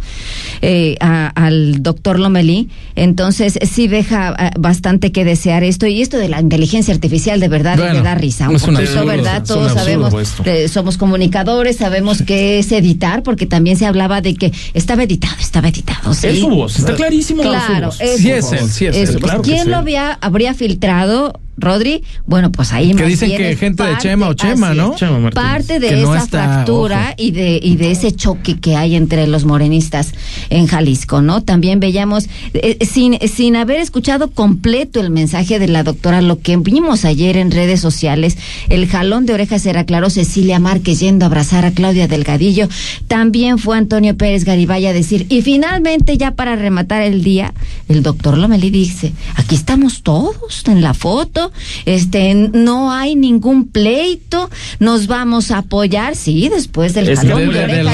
eh, a- al doctor Lomelí, entonces sí deja eh, bastante que desear esto y esto de la inteligencia artificial de verdad Bueno, le da risa un poquito, absurdo, ¿verdad? Todos sabemos, eh, somos comunicadores, sabemos que es editar, porque también se hablaba de que estaba editado, estaba editado. ¿sí? Es su voz, está clarísimo. Claro, es Sí es él, sí es él, claro ¿Quién lo había, habría filtrado, Rodri? Bueno, pues ahí Que dicen que gente de parte- Chema o Chema, ¿no? Chema. Parte de Que no esa está, fractura ojo. y de y de ese choque que hay entre los morenistas en Jalisco, ¿no? También veíamos eh, sin sin haber escuchado completo el mensaje de la doctora, lo que vimos ayer en redes sociales, el jalón de orejas era claro, Cecilia Márquez yendo a abrazar a Claudia Delgadillo, también fue Antonio Pérez Garibay a decir, y finalmente ya para rematar el día, el doctor Lomelí dice, aquí estamos todos en la foto, este, no hay ningún pleito, nos vamos a apoyar, sí, después del Es de del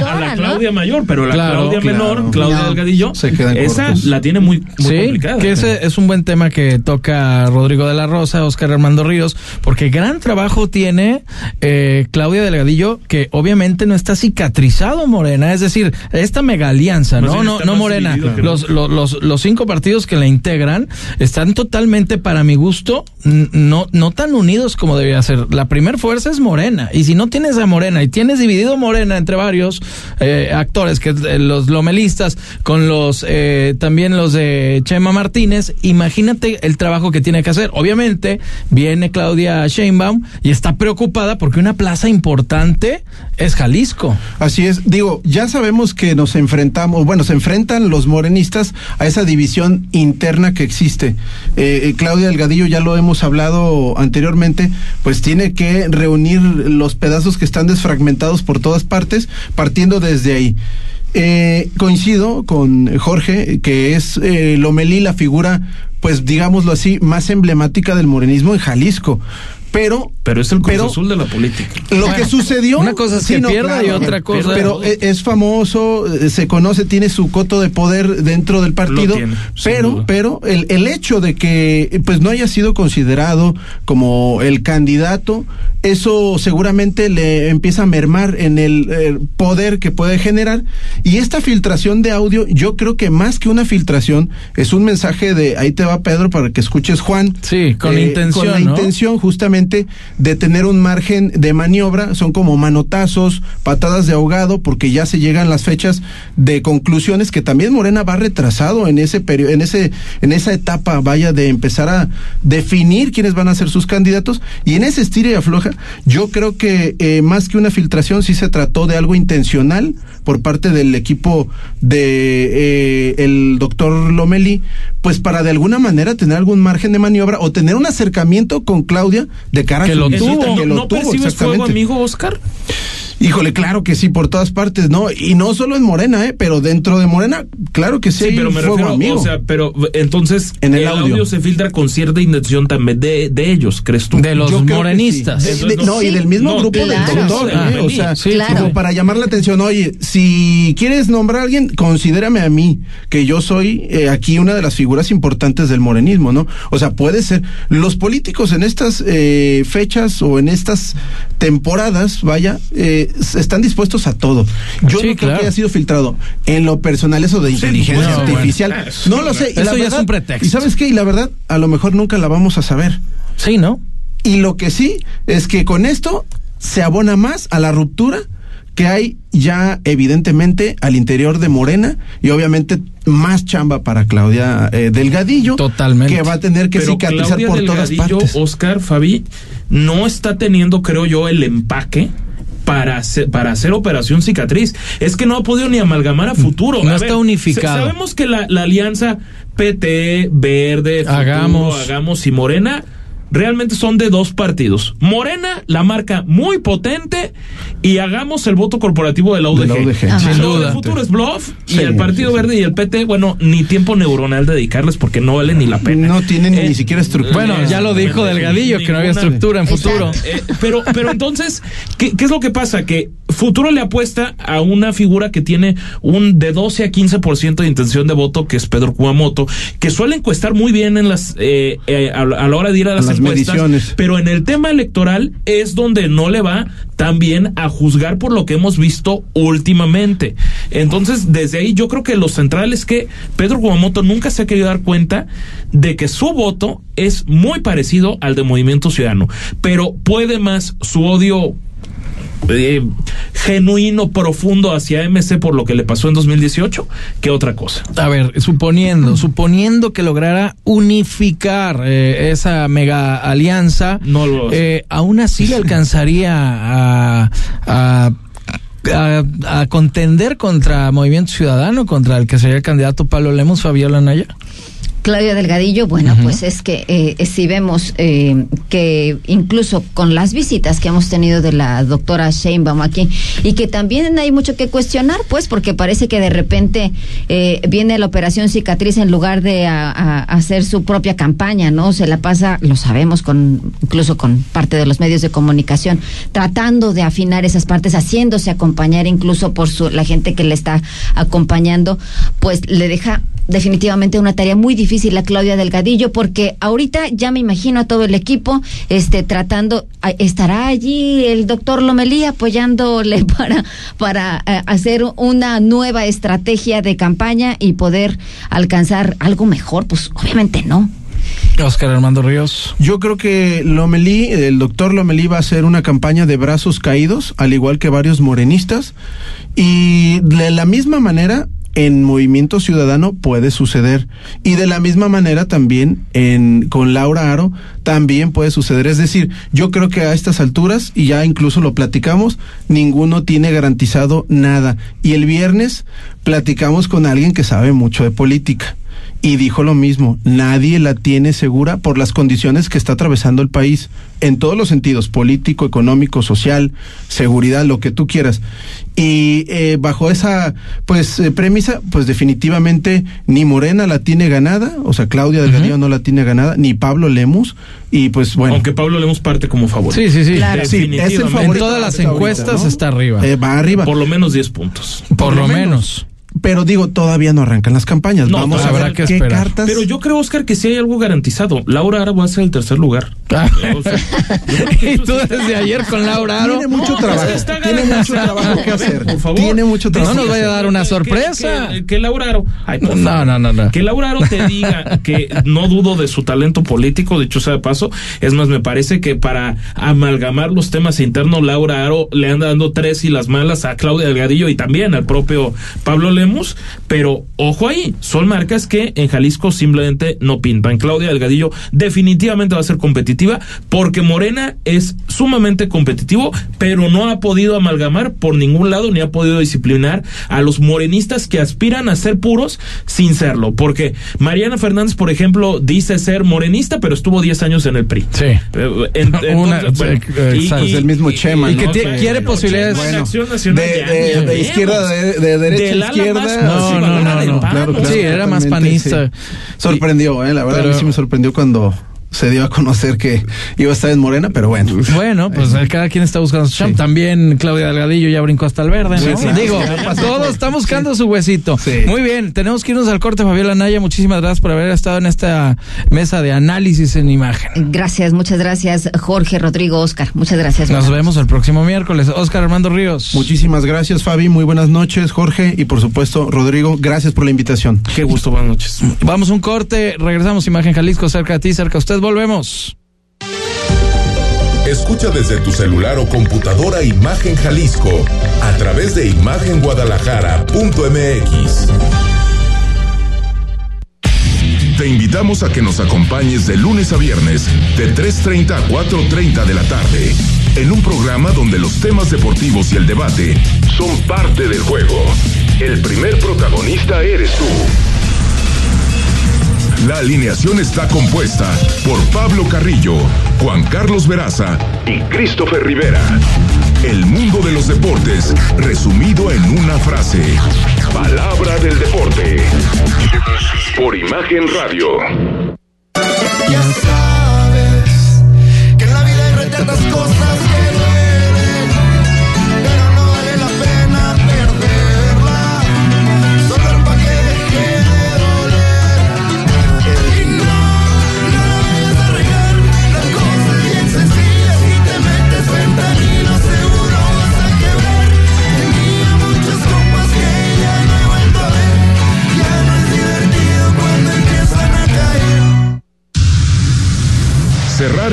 la a la ¿no? Claudia Mayor, pero la Claro, Claudia claro. Menor, Claudia No, Delgadillo, esa cortos. la tiene muy, muy sí, complicada. que ese es un buen tema que toca Rodrigo de la Rosa, Oscar Armando Ríos, porque gran trabajo tiene eh, Claudia Delgadillo, que obviamente no está cicatrizado Morena, es decir, esta mega alianza, ¿no? No, no más Morena, los, los, los, los cinco partidos que la integran están totalmente, para mi gusto, no, no tan unidos como debería ser. La primer fuerza es Morena, y si no tienes a Morena y tienes dividido Morena entre varios eh, actores, que eh, los lomelistas, con los eh, también los de Chema Martínez, imagínate el trabajo que tiene que hacer. Obviamente viene Claudia Sheinbaum y está preocupada porque una plaza importante es Jalisco. Así es, digo, ya sabemos que nos enfrentamos, bueno, se enfrentan los morenistas a esa división interna que existe. Claudia Delgadillo, ya lo hemos hablado anteriormente, pues tiene que reunir los pedazos que están desfragmentados por todas partes, partiendo desde ahí. Eh, coincido con Jorge, que es eh, Lomelí la figura, pues digámoslo así, más emblemática del morenismo en Jalisco. Pero, pero es el Cruz pero- Azul de la política. lo que sucedió. Una cosa es que pierda y otra cosa- Pero es famoso, eh, se conoce, tiene su coto de poder dentro del partido. tiene, pero, pero el, el hecho de que eh, pues no haya sido considerado como el candidato, eso seguramente le empieza a mermar en el eh, poder que puede generar. Y esta filtración de audio, yo creo que más que una filtración, es un mensaje de ahí te va Pedro para que escuches Juan. Sí, con intención, Con la ¿no? intención justamente de tener un margen de maniobra, son como manotazos, patadas de ahogado, porque ya se llegan las fechas de conclusiones que también Morena va retrasado en ese periodo, en ese, en esa etapa, vaya, de empezar a definir quiénes van a ser sus candidatos, y en ese estira y afloja, yo creo que eh, más que una filtración, sí se trató de algo intencional por parte del equipo de eh, el doctor Lomeli, pues para de alguna manera tener algún margen de maniobra o tener un acercamiento con Claudia de cara Que a su lo visita, tuvo. que lo ¿No tuvo, percibes fuego amigo, Oscar? Híjole, claro que sí, por todas partes, ¿no? Y no solo en Morena, ¿eh? Pero dentro de Morena, claro que sí, Sí, pero me refiero, amigo. o sea, pero entonces En el audio. se filtra con cierta intención también de, de ellos, ¿crees tú? De los Yo morenistas. sí. De- Entonces, de- no, y del mismo no, grupo del claro. doctor, Ah, ¿eh? O sea, sí, claro. como para llamar la atención, oye, si quieres nombrar a alguien, considérame a mí, que yo soy eh, aquí una de las figuras importantes del morenismo, ¿no? O sea, puede ser. Los políticos en estas eh, fechas o en estas temporadas, vaya, eh, están dispuestos a todo. Yo Sí, no creo claro. que haya sido filtrado. En lo personal, eso de inteligencia no, artificial, eso no lo sé. y la Eso ya es un pretexto. ¿Y sabes qué? Y la verdad, a lo mejor nunca la vamos a saber. Sí, ¿no? Y lo que sí es que con esto se abona más a la ruptura que hay ya evidentemente al interior de Morena y obviamente más chamba para Claudia eh, Delgadillo. Totalmente. Que va a tener que Pero cicatrizar Claudia por todas Delgadillo, partes. Oscar, Fabi, no está teniendo, creo yo, el empaque para hacer, para hacer operación cicatriz. Es que no ha podido ni amalgamar a futuro. No A está ver, unificado. sa- Sabemos que la, la alianza PT, Verde, Futuro, Hagamos. Hagamos y Morena realmente son de dos partidos. Morena, la marca muy potente, y hagamos el voto corporativo de la UDG. De la UDG. Ajá. Sin duda. El futuro es bluff, y el Partido sí, sí. Verde y el PT, bueno, ni tiempo neuronal dedicarles porque no vale ni la pena. No tienen ni siquiera estructura. Bueno, ya lo dijo Delgadillo, que no había estructura en futuro. Eh, pero, pero entonces, ¿qué, qué es lo que pasa? Que Futuro le apuesta a una figura que tiene un de 12 a 15% de intención de voto, que es Pedro Kumamoto, que suele encuestar muy bien en las eh, eh, a, la a la hora de ir a las, las encuestas, mediciones. pero en el tema electoral es donde no le va tan bien a juzgar por lo que hemos visto últimamente. Entonces, desde ahí yo creo que lo central es que Pedro Kumamoto nunca se ha querido dar cuenta de que su voto es muy parecido al de Movimiento Ciudadano, pero puede más su odio eh, genuino, profundo hacia MC por lo que le pasó en 2018 que otra cosa. A ver, suponiendo, suponiendo que lograra unificar eh, esa mega alianza, no lo eh, aún así le alcanzaría a, a, a- a contender contra Movimiento Ciudadano, contra el que sería el candidato Pablo Lemos, Fabiola Naya. Claudia Delgadillo, bueno, pues es que eh, si vemos eh, que incluso con las visitas que hemos tenido de la doctora Sheinbaum aquí y que también hay mucho que cuestionar, pues porque parece que de repente eh, viene la operación cicatriz en lugar de a- a- hacer su propia campaña, ¿no? Se la pasa, lo sabemos, con incluso con parte de los medios de comunicación, tratando de afinar esas partes, haciéndose acompañar incluso por su, la gente que le está acompañando, pues le deja definitivamente una tarea muy difícil a Claudia Delgadillo porque ahorita ya me imagino a todo el equipo este tratando estará allí el doctor Lomelí apoyándole para para eh, hacer una nueva estrategia de campaña y poder alcanzar algo mejor pues obviamente no Oscar Armando Ríos. Yo creo que Lomelí, el doctor Lomelí va a hacer una campaña de brazos caídos, al igual que varios morenistas, y de la misma manera en Movimiento Ciudadano puede suceder. Y de la misma manera también en con Laura Aro también puede suceder, es decir, yo creo que a estas alturas y ya incluso lo platicamos, ninguno tiene garantizado nada. Y el viernes platicamos con alguien que sabe mucho de política y dijo lo mismo, nadie la tiene segura por las condiciones que está atravesando el país, en todos los sentidos, político, económico, social, seguridad, lo que tú quieras. Y eh, bajo esa pues eh, premisa, pues definitivamente ni Morena la tiene ganada, o sea, Claudia Delgadillo no la tiene ganada, ni Pablo Lemus, y pues bueno. Aunque Pablo Lemos parte como favorito. Sí, sí, sí. Claro. Sí, es el Definitivamente. favorito En todas las ahorita, encuestas ¿no? está arriba. Eh, va arriba. Por lo menos 10 puntos. Por, lo menos. Pero digo, todavía no arrancan las campañas. No, Vamos a ver que qué esperar. cartas. Pero yo creo, Oscar, que sí hay algo garantizado. Laura Ara va a ser el tercer lugar. Ah. O sea, que y tú desde ayer con Laura Aro. Tiene mucho No, trabajo. está Tiene mucho trabajo que hacer. por favor. Tiene mucho trabajo. No nos vaya a dar una sorpresa. Que, que Laura Aro. Ay, No, no, no, no. Que Laura Aro te diga que no dudo de su talento político, dicho sea de paso. Es más, me parece que para amalgamar los temas internos, Laura Aro le anda dando tres y las malas a Claudia Delgadillo y también al propio Pablo Lemus. Pero ojo ahí, son marcas que en Jalisco simplemente no pintan. Claudia Delgadillo definitivamente va a ser competitiva porque Morena es sumamente competitivo, pero no ha podido amalgamar por ningún lado ni ha podido disciplinar a los morenistas que aspiran a ser puros sin serlo. Porque Mariana Fernández, por ejemplo, dice ser morenista, pero estuvo 10 años en el PRI. Sí. Eh, eh, y- exacto. y- Es el mismo Chema, y que ¿no? tie- Sí, quiere posibilidades. De, de- de izquierda, de, de derecha Del a ala izquierda. más No, no, no, del no. PAN, Claro, claro, Sí, era más panista. sí. Sorprendió, eh, la verdad, Pero- a mí sí me sorprendió cuando se dio a conocer que iba a estar en Morena, pero bueno. Bueno, pues cada quien está buscando su champ. También Claudia Delgadillo ya brincó hasta el verde, ¿no? Sí, sí. Digo, todos están buscando su huesito. Sí. Muy bien, tenemos que irnos al corte, Fabiola Naya. Muchísimas gracias por haber estado en esta mesa de análisis en imagen. gracias muchas gracias Jorge Rodrigo Oscar muchas gracias Nos vemos el próximo miércoles. Oscar Armando Ríos. Muchísimas gracias, Fabi. Muy buenas noches, Jorge. Y por supuesto, Rodrigo, gracias por la invitación. Qué gusto, buenas noches. Vamos un corte, regresamos. Imagen Jalisco, cerca de ti, cerca de usted. Volvemos. Escucha desde tu celular o computadora Imagen Jalisco a través de imagenguadalajara.mx. Te invitamos a que nos acompañes de lunes a viernes de 3.30 a 4.30 de la tarde en un programa donde los temas deportivos y el debate son parte del juego. El primer protagonista eres tú. La alineación está compuesta por Pablo Carrillo, Juan Carlos Veraza y Christopher Rivera. El mundo de los deportes, resumido en una frase. Palabra del deporte. Por Imagen Radio.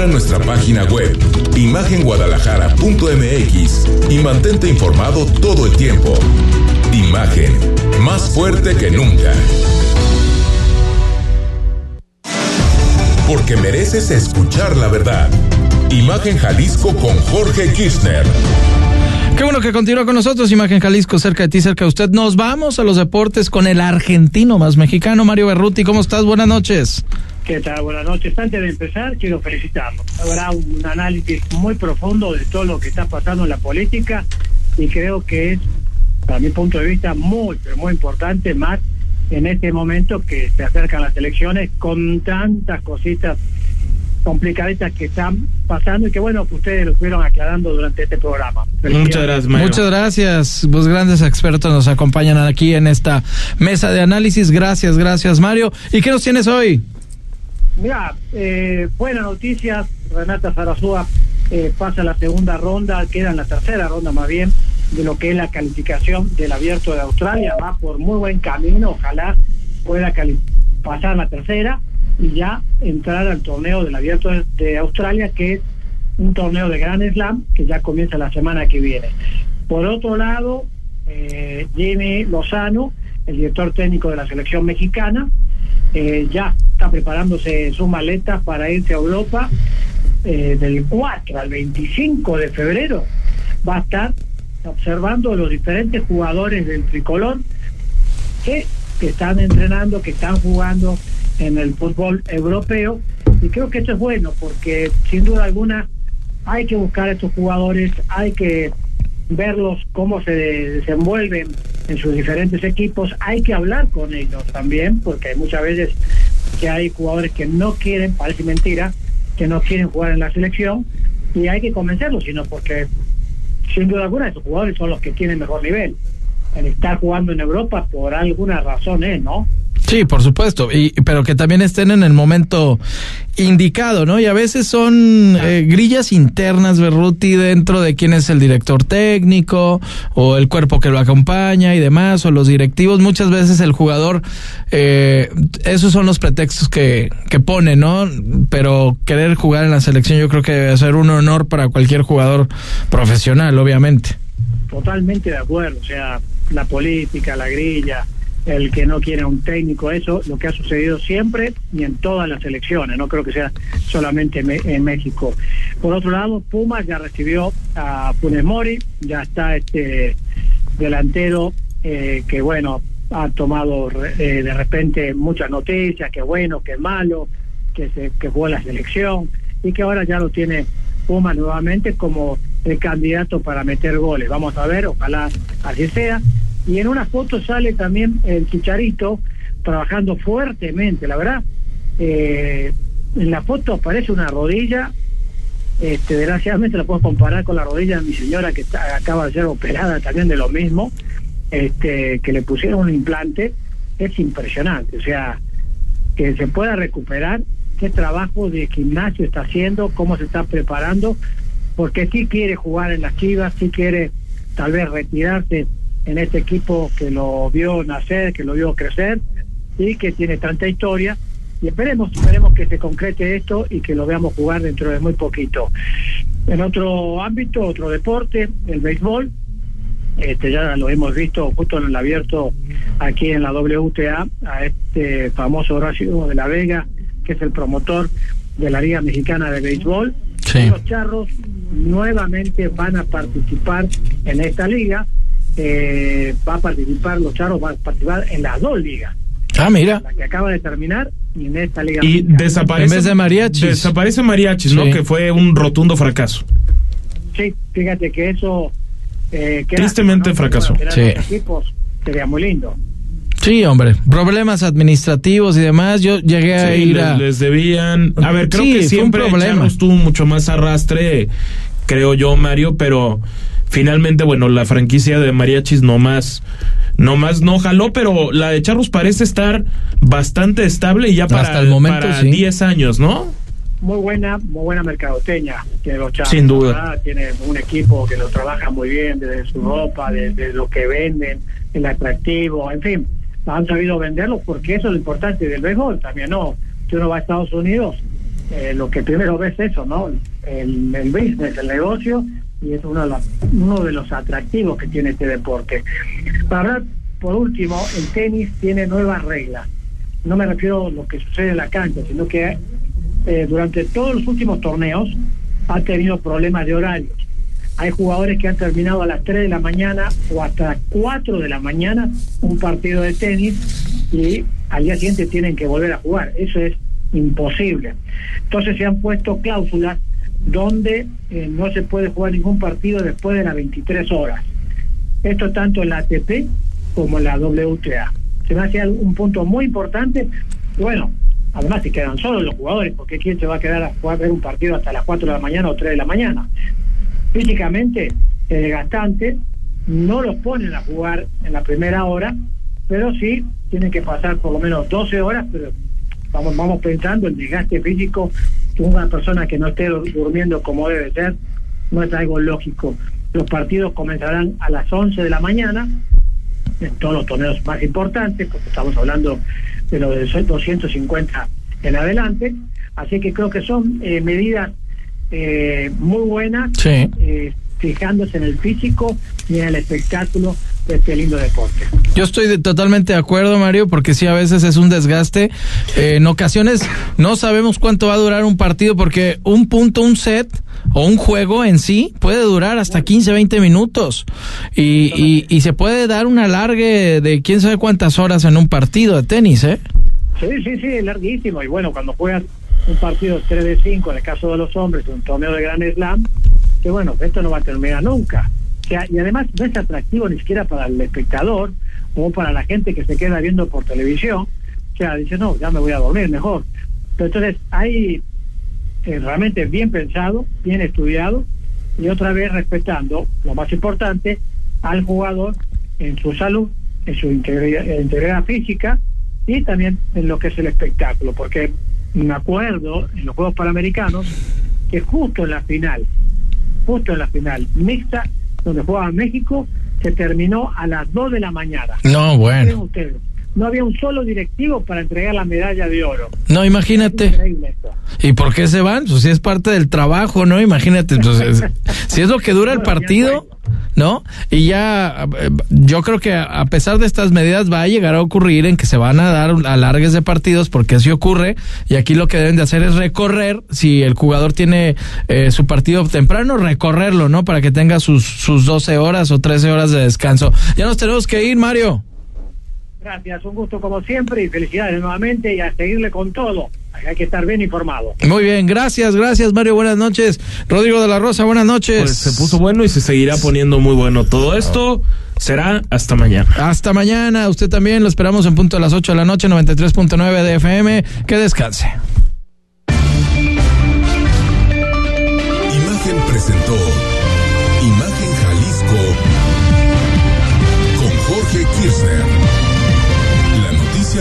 A nuestra página web imagenguadalajara.mx y mantente informado todo el tiempo. Imagen, más fuerte que nunca. Porque mereces escuchar la verdad. Imagen Jalisco con Jorge Kirchner. Qué bueno que continúa con nosotros, Imagen Jalisco, cerca de ti, cerca de usted. Nos vamos a los deportes con el argentino más mexicano, Mario Berruti. ¿Cómo estás? Buenas noches. ¿Qué tal? Buenas noches. Antes de empezar, quiero felicitarlo. Habrá un análisis muy profundo de todo lo que está pasando en la política y creo que es, para mi punto de vista, muy, pero muy importante, más en este momento que se acercan las elecciones con tantas cositas complicaditas que están pasando y que bueno, que ustedes lo estuvieron aclarando durante este programa. Muchas gracias, Muchas gracias. Los grandes expertos nos acompañan aquí en esta mesa de análisis. Gracias, gracias, Mario. ¿Y qué nos tienes hoy? Mira, eh, buenas noticias. Renata Zarazúa eh, pasa la segunda ronda, queda en la tercera ronda más bien de lo que es la calificación del abierto de Australia. Va por muy buen camino, ojalá pueda pasar la tercera y ya entrar al torneo del abierto de, Australia, que es un torneo de Grand Slam que ya comienza la semana que viene. Por otro lado, eh, Lozano, el director técnico de la selección mexicana, eh, ya está preparándose su maleta para irse a Europa eh, del 4 al 25 de febrero. Va a estar observando los diferentes jugadores del tricolor que, que están entrenando, que están jugando en el fútbol europeo. Y creo que esto es bueno porque sin duda alguna hay que buscar a estos jugadores, hay que verlos cómo se desenvuelven en sus diferentes equipos, hay que hablar con ellos también, porque muchas veces que hay jugadores que no quieren, parece mentira, que no quieren jugar en la selección, y hay que convencerlos, sino porque sin duda alguna esos jugadores son los que tienen mejor nivel. El estar jugando en Europa por alguna razón es, ¿no? Sí, por supuesto, y, pero que también estén en el momento indicado, ¿no? Y a veces son eh, grillas internas, Berruti, dentro de quién es el director técnico o el cuerpo que lo acompaña y demás, o los directivos. Muchas veces el jugador, eh, esos son los pretextos que, que pone, ¿no? Pero querer jugar en la selección yo creo que debe ser un honor para cualquier jugador profesional, obviamente. Totalmente de acuerdo, o sea, la política, la grilla, el que no quiere un técnico, eso lo que ha sucedido siempre y en todas las elecciones, no creo que sea solamente me- en México. Por otro lado, Pumas ya recibió a Funes Mori, ya está este delantero eh, que bueno, ha tomado eh, de repente muchas noticias, que bueno, que malo, que se que en la selección y que ahora ya lo tiene Pumas nuevamente como el candidato para meter goles. Vamos a ver, ojalá así sea. Y en una foto sale también el Chicharito trabajando fuertemente, la verdad. Eh, en la foto aparece una rodilla, este, desgraciadamente la puedo comparar con la rodilla de mi señora que está- acaba de ser operada también de lo mismo, este, que le pusieron un implante, es impresionante, o sea, que se pueda recuperar, qué trabajo de gimnasio está haciendo, cómo se está preparando, porque sí quiere jugar en las Chivas, sí quiere tal vez retirarse en este equipo que lo vio nacer, que lo vio crecer y que tiene tanta historia y esperemos, esperemos que se concrete esto y que lo veamos jugar dentro de muy poquito. En otro ámbito, otro deporte, el béisbol, este ya lo hemos visto justo en el abierto aquí en la WTA a este famoso Horacio de la Vega, que es el promotor de la Liga Mexicana de Béisbol. Sí. Los charros nuevamente van a participar en esta liga. Eh, va a participar, los charros van a participar en las dos ligas. Ah, mira. La que acaba de terminar y en esta liga. Y mexicana. desaparece. En vez de mariachis. Desaparece mariachis, ¿no? Que fue un rotundo fracaso. Sí, fíjate que eso. Eh, Tristemente ¿no? fracasó. Bueno, Sí. equipos sería muy lindo. Sí, hombre, problemas administrativos y demás. Yo llegué a Sí, ir les, a... les debían. A ver, creo Sí, que fue un siempre problema. Charros tuvo mucho más arrastre, creo yo, Mario, pero finalmente, bueno, la franquicia de Mariachis no más. No más no jaló, pero la de Charros parece estar bastante estable y ya para, Hasta el momento, para sí. 10 años, ¿no? Muy buena, muy buena mercadoteña tiene los chavos. Sin duda. ¿verdad? Tiene un equipo que lo trabaja muy bien, desde su ropa, desde lo que venden, el atractivo, en fin. Han sabido venderlo porque eso es lo importante del béisbol también, ¿no? Si uno va a Estados Unidos, eh, lo que primero ves es eso, ¿no? El, el business, el negocio, y es uno de, los, uno de los atractivos que tiene este deporte. Para hablar, por último, el tenis tiene nuevas reglas. No me refiero a lo que sucede en la cancha, sino que eh, durante todos los últimos torneos ha tenido problemas de horarios. Hay jugadores que han terminado a las 3 de la mañana o hasta las 4 de la mañana un partido de tenis y al día siguiente tienen que volver a jugar. Eso es imposible. Entonces se han puesto cláusulas donde eh, no se puede jugar ningún partido después de las 23 horas. Esto tanto en la ATP como en la WTA. Se me hace un punto muy importante. Bueno, además se quedan solos los jugadores, porque ¿quién se va a quedar a jugar ver un partido hasta las 4 de la mañana o 3 de la mañana? Físicamente es desgastante, no los ponen a jugar en la primera hora, pero sí tienen que pasar por lo menos 12 horas, pero vamos, vamos pensando el desgaste físico una persona que no esté dur- durmiendo como debe ser, no es algo lógico. Los partidos comenzarán a las 11 de la mañana, en todos los torneos más importantes, porque estamos hablando de los de 250 en adelante, así que creo que son eh, medidas eh, muy buenas, Sí. eh, fijándose en el físico y en el espectáculo de este lindo deporte. Yo estoy de- totalmente de acuerdo, Mario, porque sí, a veces es un desgaste. Eh, en ocasiones no sabemos cuánto va a durar un partido, porque un punto, un set o un juego en sí puede durar hasta 15, 20 minutos. Y, y, y se puede dar un alargue de quién sabe cuántas horas en un partido de tenis, ¿eh? Sí, sí, sí, es larguísimo. Y bueno, cuando juegas un partido 3 de 5, en el caso de los hombres, un torneo de Gran Slam, que bueno, esto no va a terminar nunca. Y además no es atractivo ni siquiera para el espectador o para la gente que se queda viendo por televisión. O sea, dice, no, ya me voy a dormir mejor. Entonces hay eh, realmente bien pensado, bien estudiado y otra vez respetando lo más importante al jugador en su salud, en su integridad, integridad física y también en lo que es el espectáculo, porque me acuerdo en los Juegos Panamericanos que justo en la final, justo en la final mixta, donde jugaba México, se terminó a las 2 de la mañana. No, bueno. Ustedes, no había un solo directivo para entregar la medalla de oro. No, imagínate. ¿Y por qué se van? Pues si es parte del trabajo, ¿no? Imagínate, entonces, si es lo que dura el partido, ¿no? Y ya, eh, yo creo que a pesar de estas medidas va a llegar a ocurrir en que se van a dar alargues de partidos, porque así ocurre, y aquí lo que deben de hacer es recorrer, si el jugador tiene eh, su partido temprano, recorrerlo, ¿no? Para que tenga sus, sus 12 horas o 13 horas de descanso. Ya nos tenemos que ir, Mario. Gracias, un gusto como siempre y felicidades nuevamente y a seguirle con todo. Hay que estar bien informado. Muy bien, gracias, gracias Mario, buenas noches. Rodrigo de la Rosa, buenas noches. Pues se puso bueno y se seguirá poniendo muy bueno. Todo esto será hasta mañana. Hasta mañana, usted también, lo esperamos en punto de las 8 de la noche, 93.9 de FM. Que descanse.